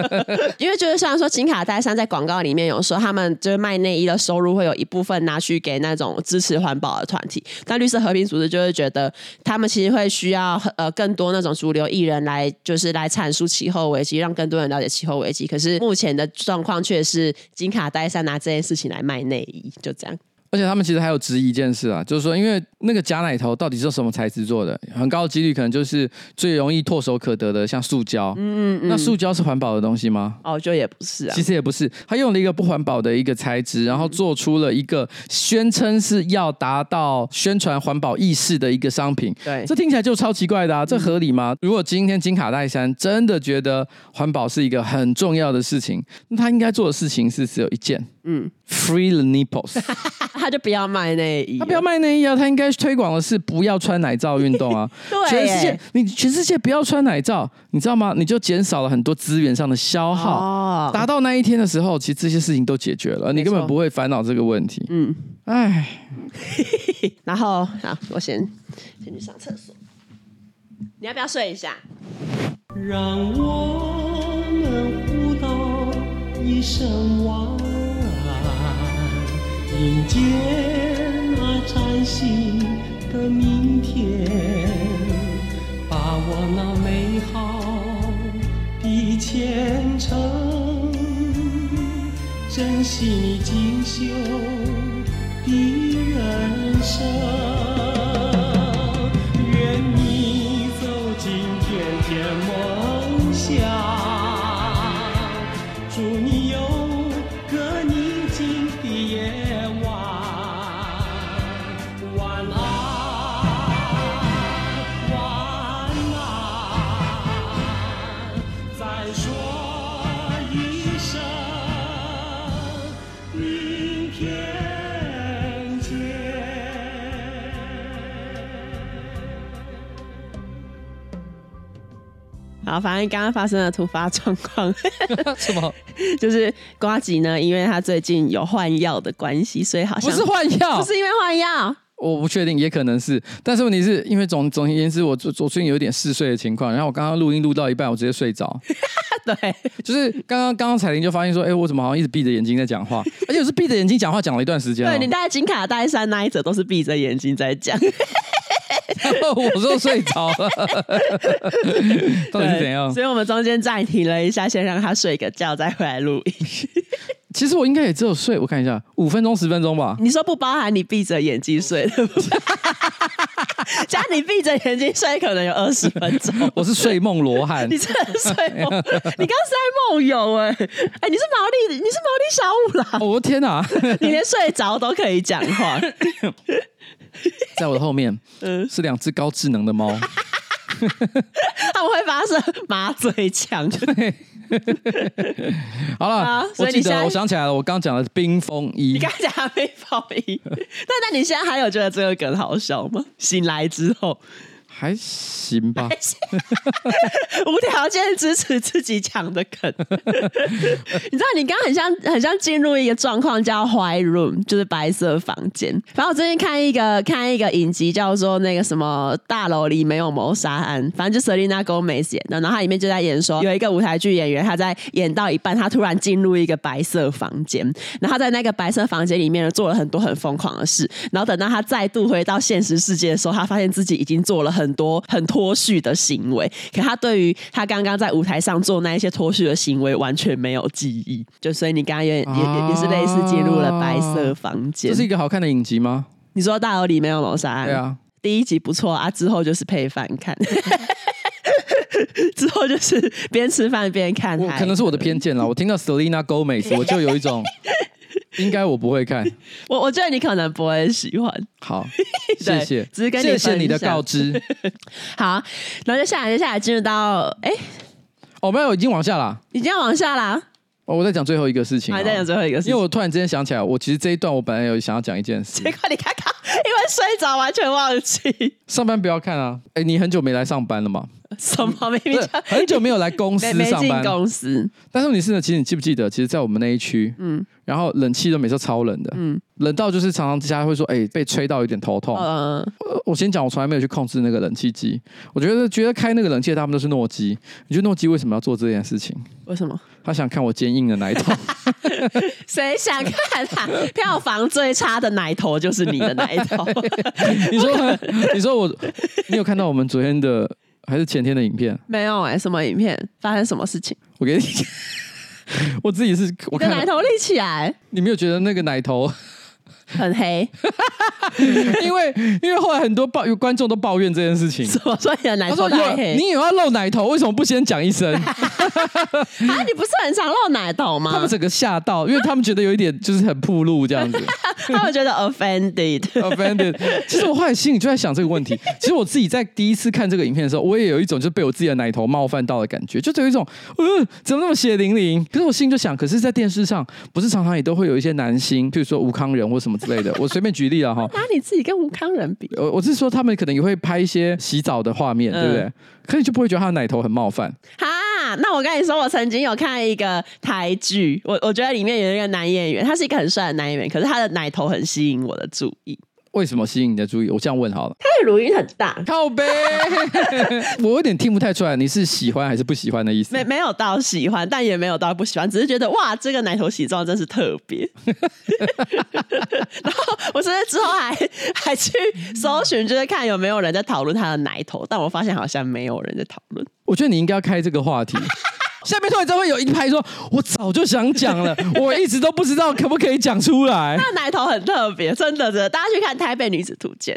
*laughs* 因为就是虽然说金卡戴珊在广告里面有说，他们就是卖内衣的收入会有一部分拿去给那种支持环保的团体，但绿色和平组织就会觉得，他们其实会需要呃更多那种主流艺人来，就是来阐述气候危机，让更多人了解气候危机。可是目前的状况却是金卡戴珊拿这件事情来卖内衣。就这样。而且他们其实还有质疑一件事啊，就是说，因为那个假奶头到底是什么材质做的？很高的几率可能就是最容易唾手可得的，像塑胶。嗯嗯。那塑胶是环保的东西吗？哦，就也不是啊。其实也不是，他用了一个不环保的一个材质，然后做出了一个宣称是要达到宣传环保意识的一个商品。对，这听起来就超奇怪的啊！这合理吗？如果今天金卡戴珊真的觉得环保是一个很重要的事情，那他应该做的事情是只有一件。嗯，Free the nipples，*laughs* 他就不要卖内衣，他不要卖内衣啊！他应该推广的是不要穿奶罩运动啊！*laughs* 对，全世界你全世界不要穿奶罩，你知道吗？你就减少了很多资源上的消耗。哦，达到那一天的时候，其实这些事情都解决了，你根本不会烦恼这个问题。嗯，哎，*laughs* 然后好，我先先去上厕所，你要不要睡一下？让我们互道一声晚迎接那崭新的明天，把我那美好的前程，珍惜你锦绣然后反正刚刚发生了突发状况，*laughs* 什么？*laughs* 就是瓜吉呢，因为他最近有换药的关系，所以好像不是换药，不是因为换药，我不确定，也可能是。但是问题是因为总总而言之，我昨昨天有点嗜睡的情况，然后我刚刚录音录到一半，我直接睡着。*laughs* 对，就是刚刚刚刚彩玲就发现说，哎，我怎么好像一直闭着眼睛在讲话，而且我是闭着眼睛讲话讲了一段时间。对，你戴金卡戴珊那一则都是闭着眼睛在讲。*laughs* 我说睡着了，*laughs* 到底是怎样？所以我们中间暂停了一下，先让他睡个觉，再回来录音。*laughs* 其实我应该也只有睡，我看一下，五分钟十分钟吧。你说不包含你闭着眼睛睡的，加你闭着眼睛睡可能有二十分钟。我是睡梦罗汉，你真的睡梦？你刚是在梦游哎哎，你是毛利，你是毛利小五郎。我的天哪，你连睡着都可以讲话。*laughs* 在我的后面，*laughs* 嗯，是两只高智能的猫，*laughs* 他们会发射麻醉枪。好了，我记得，我想起来了，我刚讲的冰风衣，你刚讲的冰封衣，但那你现在还有觉得这个梗好笑吗？醒来之后。还行吧，无条件支持自己抢的梗。*laughs* 你知道，你刚刚很像很像进入一个状况，叫 White Room，就是白色房间。反正我最近看一个看一个影集，叫做那个什么大楼里没有谋杀案，反正就 Selena Gomez 演的。然后它里面就在演说，有一个舞台剧演员，他在演到一半，他突然进入一个白色房间，然后他在那个白色房间里面呢，做了很多很疯狂的事。然后等到他再度回到现实世界的时候，他发现自己已经做了很很多很脱序的行为，可他对于他刚刚在舞台上做那一些脱序的行为完全没有记忆，就所以你刚刚也也、啊、也是类似进入了白色房间。这是一个好看的影集吗？你说大楼里没有谋杀案？对啊，第一集不错啊，之后就是配饭看，*laughs* 之后就是边吃饭边看。可能是我的偏见了，我听到 Selena Gomez 我就有一种。应该我不会看，*laughs* 我我觉得你可能不会喜欢。好，*laughs* 谢谢，只是跟你谢谢你的告知。*laughs* 好，然后接下来接下来进入到哎，哦没有，已经往下啦，已经要往下了。哦，我在讲最后一个事情，还在讲最后一个事情，因为我突然之间想起来，我其实这一段我本来有想要讲一件事，*laughs* 结果你看看，因为睡着完全忘记。上班不要看啊！哎，你很久没来上班了吗？什么？明明很久没有来公司上班，公司。但是你是呢？其实你记不记得？其实，在我们那一区，嗯，然后冷气都每次超冷的，嗯，冷到就是常常大家会说，哎，被吹到有点头痛。嗯，我先讲，我从来没有去控制那个冷气机。我觉得，觉得开那个冷气的他们都是诺基。你觉得诺基为什么要做这件事情？为什么？他想看我坚硬的奶头。*laughs* 谁想看他？票房最差的奶头就是你的奶头。*laughs* 你说，你说我，你有看到我们昨天的？还是前天的影片？没有哎、欸，什么影片？发生什么事情？我给你，我自己是，我看奶头立起来，你没有觉得那个奶头？很黑，*laughs* 因为因为后来很多抱有观众都抱怨这件事情，*laughs* 什么说你的奶头太黑？你也要露奶头，为什么不先讲一声？*laughs* 啊，你不是很常露奶头吗？他们整个吓到，因为他们觉得有一点就是很暴露这样子，他们觉得 offended，offended。其实我后来心里就在想这个问题。其实我自己在第一次看这个影片的时候，我也有一种就是被我自己的奶头冒犯到的感觉，就有一种，嗯，怎么那么血淋淋？可是我心里就想，可是，在电视上不是常常也都会有一些男星，譬如说吴康仁或什么。之类的，*laughs* 我随便举例了哈。拿你自己跟吴康仁比，我我是说他们可能也会拍一些洗澡的画面，对不对？嗯、可你就不会觉得他的奶头很冒犯？哈，那我跟你说，我曾经有看一个台剧，我我觉得里面有一个男演员，他是一个很帅的男演员，可是他的奶头很吸引我的注意。为什么吸引你的注意？我这样问好了。他的乳晕很大，靠背。*laughs* 我有点听不太出来，你是喜欢还是不喜欢的意思？没没有到喜欢，但也没有到不喜欢，只是觉得哇，这个奶头洗妆真是特别。*laughs* 然后我甚至之后还还去搜寻，就是看有没有人在讨论他的奶头，但我发现好像没有人在讨论。我觉得你应该要开这个话题。下面突然就会有一排说：“我早就想讲了，我一直都不知道可不可以讲出来。*laughs* ”那奶头很特别，真的，真的，大家去看《台北女子图鉴》。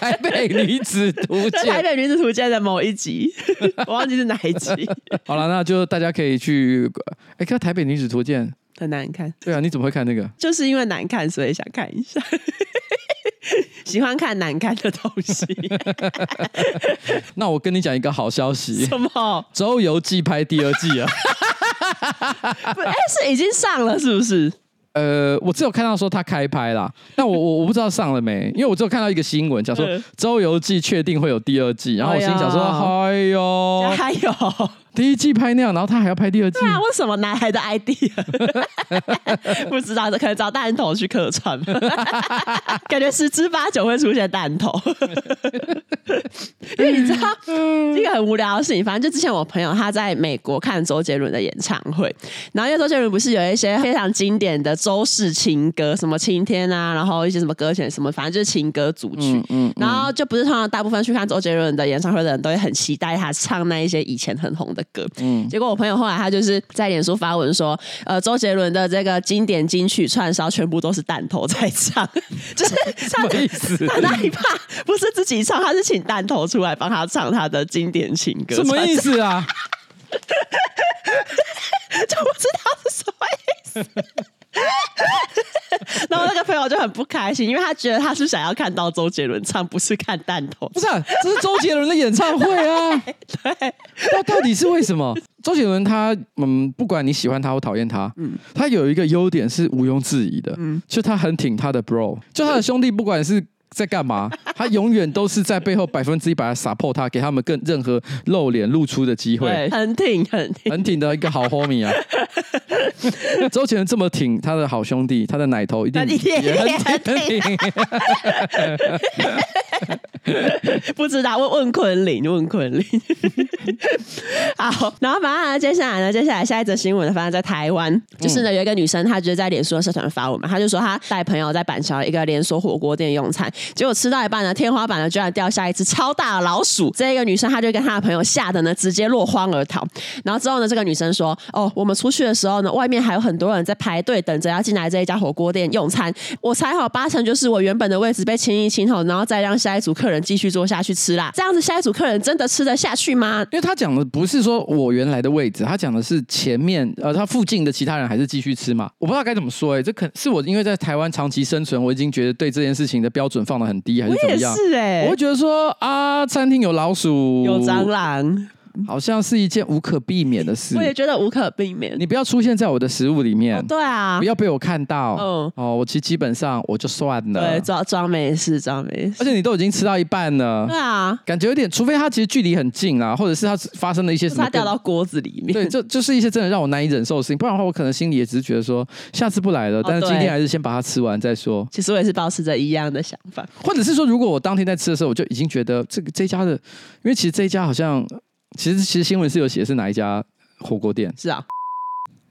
台北女子图鉴，*laughs* 台北女子图鉴的某一集，*laughs* 我忘记是哪一集。好了，那就大家可以去。哎、欸，看《台北女子图鉴》很难看。对啊，你怎么会看那个？就是因为难看，所以想看一下。喜欢看难看的东西。*laughs* 那我跟你讲一个好消息。什么？《周游记》拍第二季啊？*laughs* 哎，是已经上了是不是？呃，我只有看到说他开拍啦，但我我我不知道上了没，因为我只有看到一个新闻，讲说《周游记》确定会有第二季，然后我心想说：“哎呦，还有！”第一季拍那样，然后他还要拍第二季。对啊，为什么男孩的 idea？*laughs* 不知道，可能找弹头去客串，*laughs* 感觉十之八九会出现弹头。*laughs* 因为你知道，这个很无聊的事情。反正就之前我朋友他在美国看周杰伦的演唱会，然后因为周杰伦不是有一些非常经典的周氏情歌，什么晴天啊，然后一些什么搁浅什么，反正就是情歌组曲。嗯，嗯，然后就不是通常大部分去看周杰伦的演唱会的人都会很期待他唱那一些以前很红的歌。嗯，结果我朋友后来他就是在脸书发文说，呃，周杰伦的这个经典金曲串烧全部都是弹头在唱，*laughs* 就是什么意思？他那一趴不是自己唱，他是请弹头出来帮他唱他的经典情歌，什么意思啊？*laughs* 就不知道是什么意思。然后那个朋友就很不开心，因为他觉得他是想要看到周杰伦唱，不是看弹头。不是、啊，这是周杰伦的演唱会啊！*laughs* 对，那到底是为什么？周杰伦他，嗯，不管你喜欢他或讨厌他，嗯，他有一个优点是毋庸置疑的，嗯，就他很挺他的 bro，就他的兄弟，不管是。在干嘛？他永远都是在背后百分之一百的 support 他，给他们更任何露脸露出的机会。很挺，很挺，很挺的一个好 homie 啊！*laughs* 周杰伦这么挺他的好兄弟，他的奶头一定也很挺。*laughs* 不知道，问问昆凌，问昆凌。*laughs* 好，然后反正接下来呢，接下来下一则新闻呢，反正在台湾，就是呢有一个女生，她就是在脸书的社团发文嘛，她就说她带朋友在板桥一个连锁火锅店用餐。结果吃到一半呢，天花板呢居然掉下一只超大的老鼠。这一个女生她就跟她的朋友吓得呢，直接落荒而逃。然后之后呢，这个女生说：“哦，我们出去的时候呢，外面还有很多人在排队等着要进来这一家火锅店用餐。我猜好八成就是我原本的位置被清一清后，然后再让下一组客人继续坐下去吃啦。这样子下一组客人真的吃得下去吗？因为他讲的不是说我原来的位置，他讲的是前面呃，他附近的其他人还是继续吃嘛？我不知道该怎么说哎、欸，这可是我因为在台湾长期生存，我已经觉得对这件事情的标准放的很低，还是怎么样？是哎、欸，我会觉得说啊，餐厅有老鼠，有蟑螂。好像是一件无可避免的事，我也觉得无可避免。你不要出现在我的食物里面，哦、对啊，不要被我看到。嗯，哦，我其实基本上我就算了，对，装装没事，装没事。而且你都已经吃到一半了，对啊，感觉有点，除非它其实距离很近啊，或者是它发生了一些什么，它掉到锅子里面，对，就就是一些真的让我难以忍受的事情。不然的话，我可能心里也只是觉得说，下次不来了，但是今天还是先把它吃完再说。其实我也是保持着一样的想法，或者是说，如果我当天在吃的时候，我就已经觉得这个这家的，因为其实这一家好像。其实，其实新闻是有写是哪一家火锅店？是啊，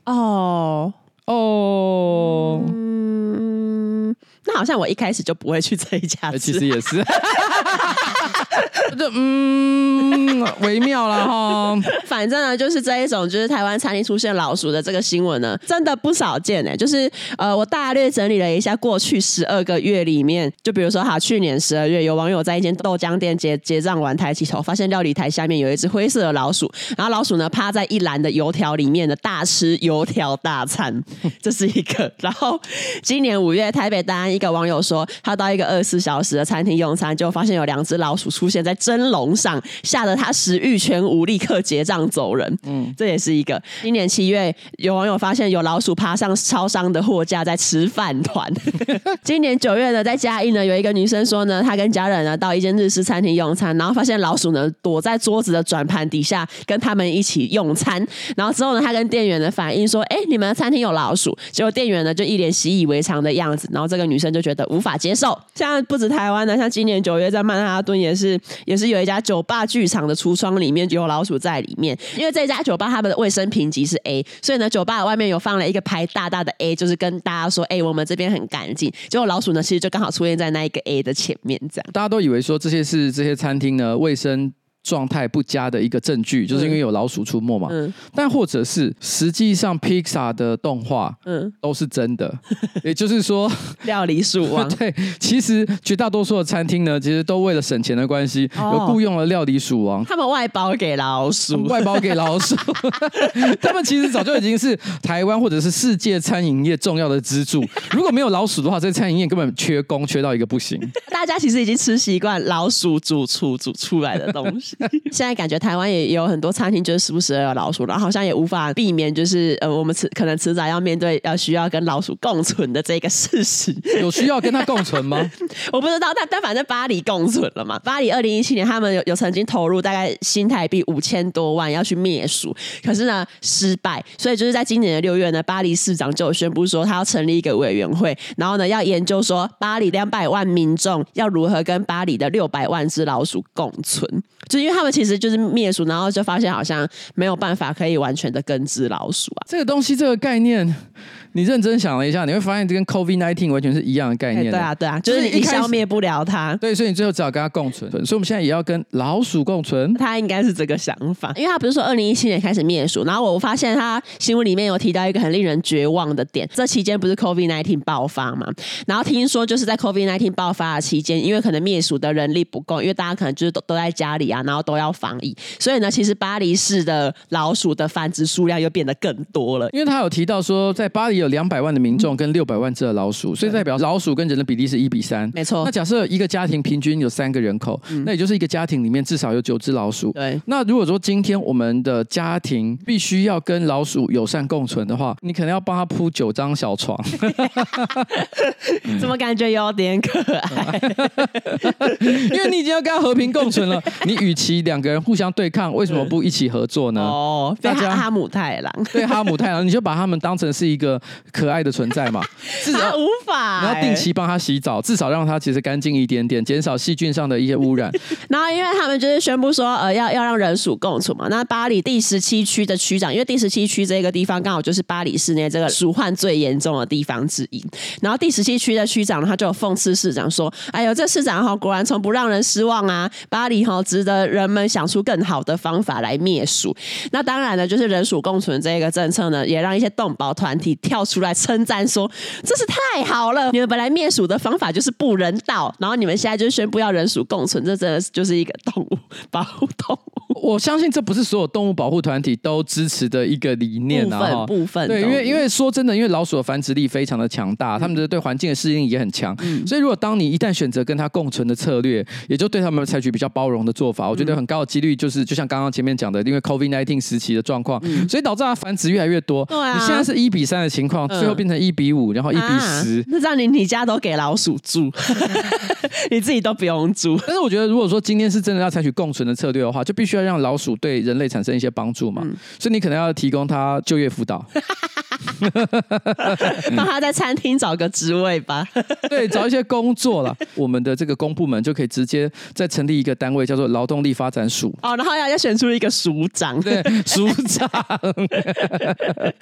哦哦，嗯，那好像我一开始就不会去这一家吃。其实也是。*laughs* 就嗯，*laughs* 微妙了哈。*laughs* 反正呢，就是这一种，就是台湾餐厅出现老鼠的这个新闻呢，真的不少见哎。就是呃，我大略整理了一下过去十二个月里面，就比如说哈，去年十二月有网友在一间豆浆店结结账完，抬起头发现料理台下面有一只灰色的老鼠，然后老鼠呢趴在一篮的油条里面的大吃油条大餐，*laughs* 这是一个。然后今年五月台北大安一个网友说，他到一个二十四小时的餐厅用餐，就发现有两只老鼠出现在蒸笼上，吓得他食欲全无，立刻结账走人。嗯，这也是一个。今年七月，有网友发现有老鼠爬上超商的货架在吃饭团。*laughs* 今年九月呢，在嘉义呢，有一个女生说呢，她跟家人呢到一间日式餐厅用餐，然后发现老鼠呢躲在桌子的转盘底下跟他们一起用餐。然后之后呢，她跟店员的反映说：“哎，你们的餐厅有老鼠。”结果店员呢就一脸习以为常的样子。然后这个女生就觉得无法接受。像不止台湾呢，像今年九月在曼哈顿也是。也是有一家酒吧剧场的橱窗里面有老鼠在里面，因为这家酒吧他们的卫生评级是 A，所以呢，酒吧外面有放了一个牌大大的 A，就是跟大家说，哎、我们这边很干净。结果老鼠呢，其实就刚好出现在那一个 A 的前面，这样。大家都以为说这些是这些餐厅呢卫生。状态不佳的一个证据，就是因为有老鼠出没嘛。嗯。但或者是实际上，Pixar 的动画，嗯，都是真的。*laughs* 也就是说，*laughs* 料理鼠王。*laughs* 对，其实绝大多数的餐厅呢，其实都为了省钱的关系，有雇佣了料理鼠王。他们外包给老鼠，外包给老鼠。他们其实早就已经是台湾或者是世界餐饮业重要的支柱。如果没有老鼠的话，这个、餐饮业根本缺工，缺到一个不行。大家其实已经吃习惯老鼠主厨煮出来的东西。*laughs* 现在感觉台湾也有很多餐厅，就是时不时有老鼠，然后好像也无法避免，就是呃，我们迟可能迟早要面对要需要跟老鼠共存的这个事实。有需要跟它共存吗？*laughs* 我不知道，但但反正巴黎共存了嘛。巴黎二零一七年他们有有曾经投入大概新台币五千多万要去灭鼠，可是呢失败，所以就是在今年的六月呢，巴黎市长就有宣布说他要成立一个委员会，然后呢要研究说巴黎两百万民众要如何跟巴黎的六百万只老鼠共存，就因为他们其实就是灭鼠，然后就发现好像没有办法可以完全的根治老鼠啊。这个东西，这个概念。你认真想了一下，你会发现这跟 COVID nineteen 完全是一样的概念。对啊，对啊，就是你消灭不了它。对，所以你最后只好跟它共存。所以我们现在也要跟老鼠共存。他应该是这个想法，因为他不是说二零一七年开始灭鼠，然后我发现他新闻里面有提到一个很令人绝望的点，这期间不是 COVID nineteen 爆发嘛？然后听说就是在 COVID nineteen 爆发的期间，因为可能灭鼠的人力不够，因为大家可能就是都都在家里啊，然后都要防疫，所以呢，其实巴黎市的老鼠的繁殖数量又变得更多了。因为他有提到说，在巴黎有两百万的民。众跟六百万只的老鼠，所以代表老鼠跟人的比例是一比三，没错。那假设一个家庭平均有三个人口，嗯、那也就是一个家庭里面至少有九只老鼠。对。那如果说今天我们的家庭必须要跟老鼠友善共存的话，你可能要帮他铺九张小床。*laughs* 怎么感觉有点可爱？*laughs* 因为你已经要跟他和平共存了，*laughs* 你与其两个人互相对抗，为什么不一起合作呢？哦，大家哈姆太郎，对哈姆太郎，你就把他们当成是一个可爱的存在。在嘛，*laughs* 至少他无法、欸。你要定期帮他洗澡，至少让他其实干净一点点，减少细菌上的一些污染。*laughs* 然后，因为他们就是宣布说，呃，要要让人鼠共处嘛。那巴黎第十七区的区长，因为第十七区这个地方刚好就是巴黎市内这个鼠患最严重的地方之一。然后第十七区的区长他就有讽刺市长说：“哎呦，这市长哈果然从不让人失望啊！巴黎哈值得人们想出更好的方法来灭鼠。”那当然呢，就是人鼠共存这个政策呢，也让一些动保团体跳出来称赞。说真是太好了，你们本来灭鼠的方法就是不人道，然后你们现在就宣布要人鼠共存，这真的就是一个动物 *laughs* 保护动物。我相信这不是所有动物保护团体都支持的一个理念啊，*laughs* 部分部分对，因为因为说真的，因为老鼠的繁殖力非常的强大，他们的对环境的适应也很强，嗯、所以如果当你一旦选择跟它共存的策略，也就对他们采取比较包容的做法，我觉得很高的几率就是就像刚刚前面讲的，因为 COVID-19 时期的状况，嗯、所以导致它繁殖越来越多。对啊，你现在是一比三的情况，最后变成一比五，然后一比十、啊，那这样你你家都给老鼠住，*laughs* 你自己都不用住。但是我觉得，如果说今天是真的要采取共存的策略的话，就必须要让老鼠对人类产生一些帮助嘛，嗯、所以你可能要提供它就业辅导，帮他在餐厅找个职位吧，*laughs* 对，找一些工作了。我们的这个公部门就可以直接再成立一个单位，叫做劳动力发展署。哦，然后要要选出一个署长，对，署长。*laughs*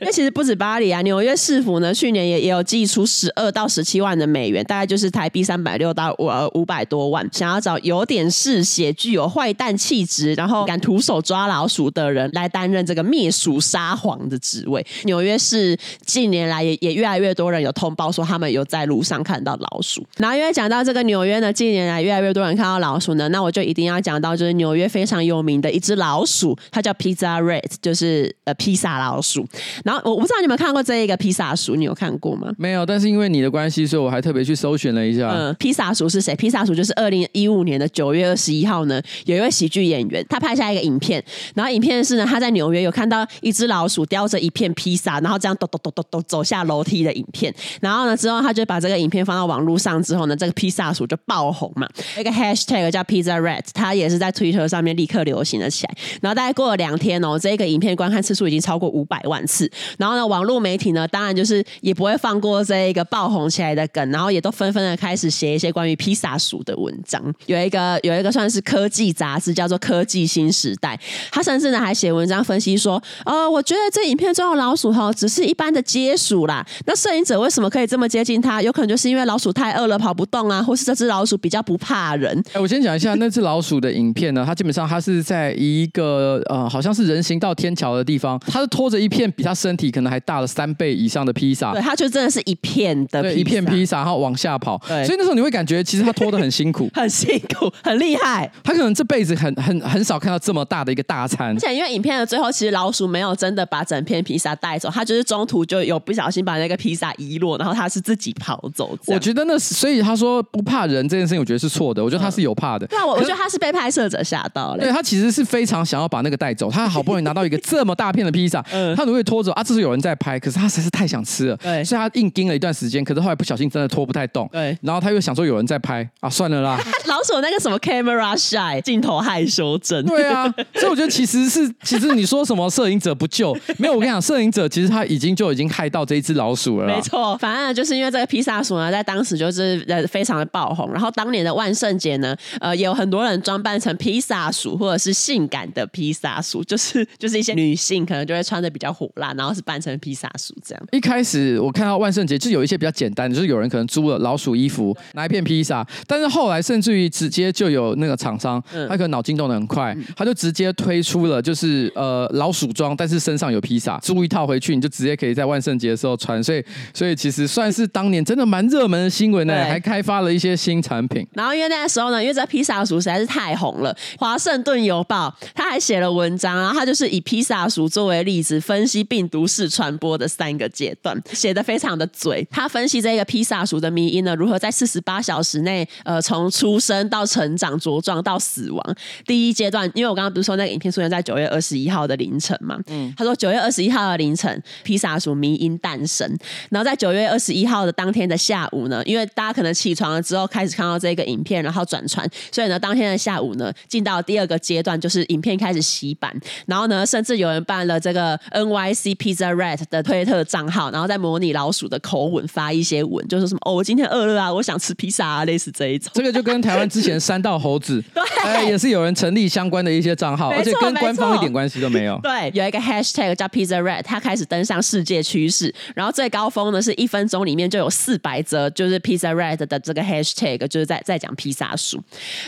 因为其实不不止巴黎啊，纽约市府呢，去年也也有寄出十二到十七万的美元，大概就是台币三百六到五五百多万，想要找有点嗜血、具有坏蛋气质。然后敢徒手抓老鼠的人来担任这个灭鼠沙皇的职位。纽约市近年来也也越来越多人有通报说他们有在路上看到老鼠。然后因为讲到这个纽约呢，近年来越来越多人看到老鼠呢，那我就一定要讲到就是纽约非常有名的一只老鼠，它叫 Pizza Rat，就是呃披萨老鼠。然后我不道你有没有看过这一个披萨鼠，你有看过吗？没有，但是因为你的关系，所以我还特别去搜寻了一下。嗯，披萨鼠是谁？披萨鼠就是二零一五年的九月二十一号呢，有一位喜剧演员。他拍下一个影片，然后影片是呢，他在纽约有看到一只老鼠叼着一片披萨，然后这样抖抖抖抖抖走下楼梯的影片。然后呢，之后他就把这个影片放到网络上之后呢，这个披萨鼠就爆红嘛。一个 hashtag 叫 Pizza Rat，它也是在 Twitter 上面立刻流行了起来。然后大概过了两天哦，这个影片观看次数已经超过五百万次。然后呢，网络媒体呢，当然就是也不会放过这一个爆红起来的梗，然后也都纷纷的开始写一些关于披萨鼠的文章。有一个有一个算是科技杂志，叫做科技新时代，他甚至呢还写文章分析说，呃，我觉得这影片中的老鼠哈，只是一般的街鼠啦。那摄影者为什么可以这么接近它？有可能就是因为老鼠太饿了跑不动啊，或是这只老鼠比较不怕人。哎，我先讲一下那只老鼠的影片呢，它基本上它是在一个呃，好像是人行道天桥的地方，它是拖着一片比它身体可能还大了三倍以上的披萨。对，它就真的是一片的，对，一片披萨，然后往下跑。对，所以那时候你会感觉其实他拖得很辛苦，*laughs* 很辛苦，很厉害。他可能这辈子很很很少看到这么大的一个大餐，而且因为影片的最后，其实老鼠没有真的把整片披披萨带走，他就是中途就有不小心把那个披萨遗落，然后他是自己跑走。我觉得那所以他说不怕人这件事情，我觉得是错的。我觉得他是有怕的。对啊，我我觉得他是被拍摄者吓到了。对，他其实是非常想要把那个带走。他好不容易拿到一个这么大片的披萨，*laughs* 嗯他如果拖走啊，这是有人在拍，可是他实在是太想吃了，对，所以他硬盯了一段时间，可是后来不小心真的拖不太动。对，然后他又想说有人在拍啊，算了啦。*laughs* 老鼠那个什么 camera shy 镜头害羞症。对啊，所以我觉得其实是，其实你说什么摄影者不救，*laughs* 没有，我跟你讲，摄影者其实他已经就已经害到这一只老鼠了。没错，反正就是因为这个披萨鼠呢，在当时就是呃非常的爆红，然后当年的万圣节呢，呃，也有很多人装扮成披萨鼠或者是性感的披萨鼠，就是就是一些女性可能就会穿的比较火辣，然后是扮成披萨鼠这样。一开始我看到万圣节就有一些比较简单的，就是有人可能租了老鼠衣服，拿一片披萨，但是后来甚至于直接就有那个厂商，他可能脑筋动得很快，他就直接推出了就是呃老鼠装，但是身上有披萨，租一套回去你就直接可以在万圣节的时候穿，所以所以其实算是当年真的蛮热门的新闻呢，还开发了一些新产品。然后因为那个时候呢，因为这披萨鼠实在是太红了，华盛顿邮报他还写了文章，然后他就是以披萨鼠作为例子分析病毒式传播的三个阶段，写的非常的嘴。他分析这个披萨鼠的迷因呢，如何在四十八小时内，呃，从出生到成长茁壮到死亡。第一阶段，因为我刚刚不是说那个影片出现在九月二十一号的凌晨嘛，嗯，他说九月二十一号的凌晨，披萨鼠迷因诞生。然后在九月二十一号的当天的下午呢，因为大家可能起床了之后开始看到这个影片，然后转传，所以呢，当天的下午呢，进到第二个阶段，就是影片开始洗版。然后呢，甚至有人办了这个 NYC Pizza Rat 的推特账号，然后再模拟老鼠的口吻发一些文，就是什么哦，我今天饿了啊，我想吃披萨啊，类似这一种。这个就跟台湾之前三道猴子，*laughs* 对、哎，也是有人成立相关的一些账号，而且跟官方一点关系都没有。对，有一个 Hashtag 叫 Pizza Rat，它开始登上世界趋势，然后最高峰呢是一分钟里面就有四百则，就是 Pizza Rat 的这个 Hashtag，就是在在讲披萨鼠。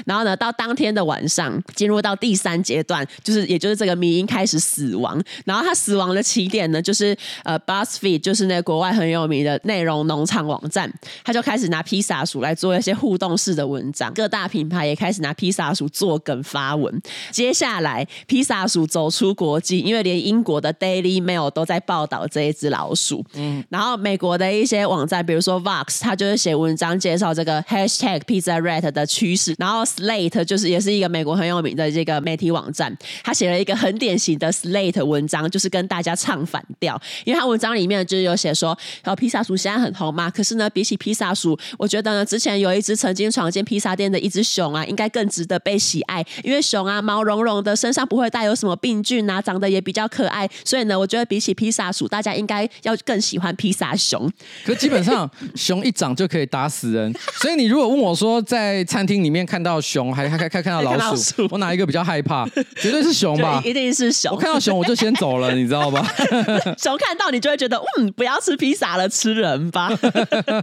然后呢，到当天的晚上，进入到第三阶段，就是也就是这个迷因开始死亡。然后它死亡的起点呢，就是是呃 BuzzFeed，就是那国外很有名的内容农场网站，他就开始拿披萨鼠来做一些互动式的文章。各大品牌也开始拿披萨鼠做梗发文。接下来，披萨鼠走出国际，因为连英国的 Daily Mail 都在报道这一只老鼠。嗯，然后美国的一些网站，比如说 Vox，他就是写文章介绍这个 Hashtag Pizza Rat 的趋势。然后 Slate 就是也是一个美国很有名的这个媒体网站，他写了一个很典型的 Slate 文章，就是跟大家唱反调。因为他文章里面就是有写说，然后披萨鼠现在很红嘛，可是呢，比起披萨鼠，我觉得呢，之前有一只曾经闯进披萨店的一只熊啊，应该更值得被喜爱，因为熊啊毛茸茸的，身上不会带有什么病菌啊，长得也比较可爱，所以呢，我觉得比起披萨鼠，大家应该要更喜欢披萨熊。可基本上熊一长就可以打死人，所以你如果问我说，在餐厅里面看到熊，还还看看到老鼠，老鼠我哪一个比较害怕？绝对是熊吧，*laughs* 一定是熊。我看到熊我就先走了，你知道吧？*laughs* 熊看到你就会觉得，嗯，不要吃披萨了，吃人吧。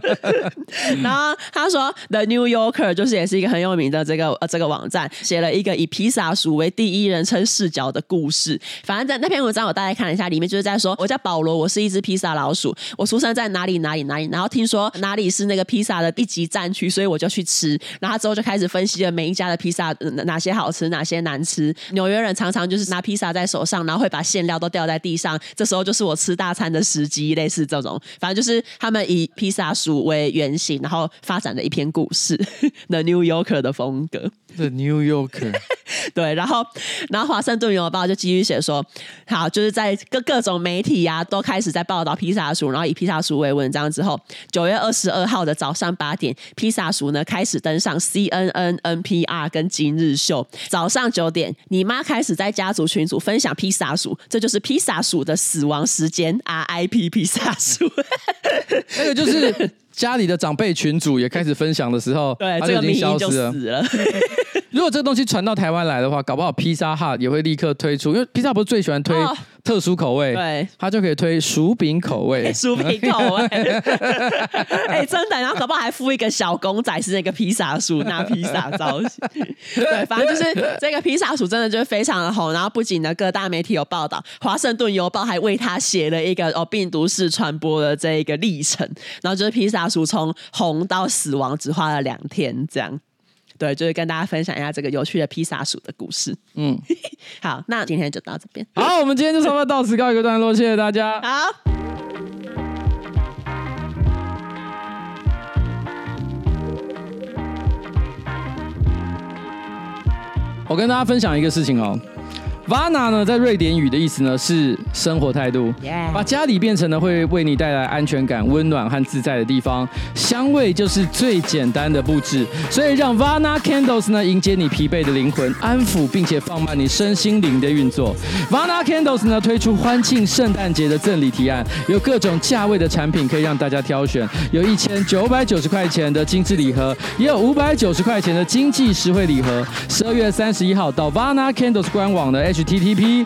*laughs* 然后他说，The New Yorker 就是也是一个很有名的这个呃这个网站，写了一个以披萨鼠为第一人称视角的故事。反正在那篇文章我大概看了一下，里面就是在说，我叫保罗，我是一只披萨老鼠，我出生在哪里哪里哪里，然后听说哪里是那个披萨的一级战区，所以我就去吃。然后之后就开始分析了每一家的披萨哪些好吃，哪些难吃。纽约人常常就是拿披萨在手上，然后会把馅料都掉在地上，这时候就是我吃大餐的时机，类似这种。反正就是他们以披萨鼠为原型，然后发展的一篇故事，《The New Yorker》的风格。The New Yorker，*laughs* 对，然后，然后华盛顿邮报就继续写说，好，就是在各各种媒体啊，都开始在报道披萨鼠，然后以披萨鼠为文章之后，九月二十二号的早上八点，披萨鼠呢开始登上 CNN、NPR 跟今日秀。早上九点，你妈开始在家族群组分享披萨鼠，这就是披萨鼠的死亡时间，RIP 披萨鼠。那个就是。家里的长辈群组也开始分享的时候，对，他就已经消失了。*laughs* 如果这个东西传到台湾来的话，搞不好披萨哈也会立刻推出，因为披萨不是最喜欢推特殊口味，对，他就可以推薯饼口味，*laughs* 薯饼口味。*laughs* 哎、欸，真的，然后搞不好还附一个小公仔，是那个披萨薯拿披萨造型。*laughs* 对，反正就是这个披萨薯真的就是非常的红，然后不仅呢各大媒体有报道，华盛顿邮报还为他写了一个哦病毒式传播的这一个历程，然后就是披萨。大鼠从红到死亡只花了两天，这样。对，就是跟大家分享一下这个有趣的披萨鼠的故事。嗯，*laughs* 好，那今天就到这边。好，我们今天就差不多到此告一个段落，谢谢大家。好。我跟大家分享一个事情哦。Vana 呢，在瑞典语的意思呢是生活态度.把家里变成了会为你带来安全感、温暖和自在的地方。香味就是最简单的布置，所以让 Vana Candles 呢迎接你疲惫的灵魂，安抚并且放慢你身心灵的运作。Vana Candles 呢推出欢庆圣诞节的赠礼提案，有各种价位的产品可以让大家挑选，有一千九百九十块钱的精致礼盒，也有五百九十块钱的经济实惠礼盒。十二月三十一号到 Vana Candles 官网的。Ttp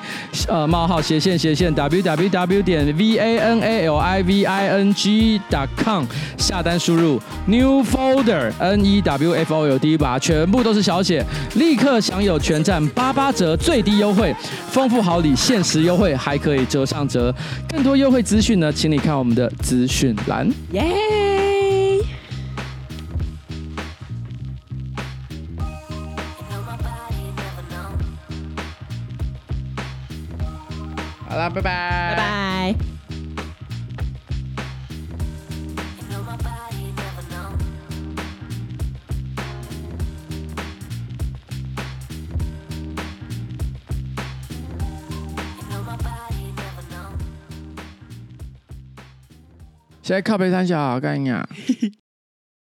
呃冒号斜线斜线 www 点 vanaliving.com 下单输入 new folder n e w f o l d 把，全部都是小写，立刻享有全站八八折最低优惠，丰富好礼限时优惠，还可以折上折。更多优惠资讯呢，请你看我们的资讯栏。耶、好了，拜拜，拜拜。现在靠北三小，干呀。*laughs*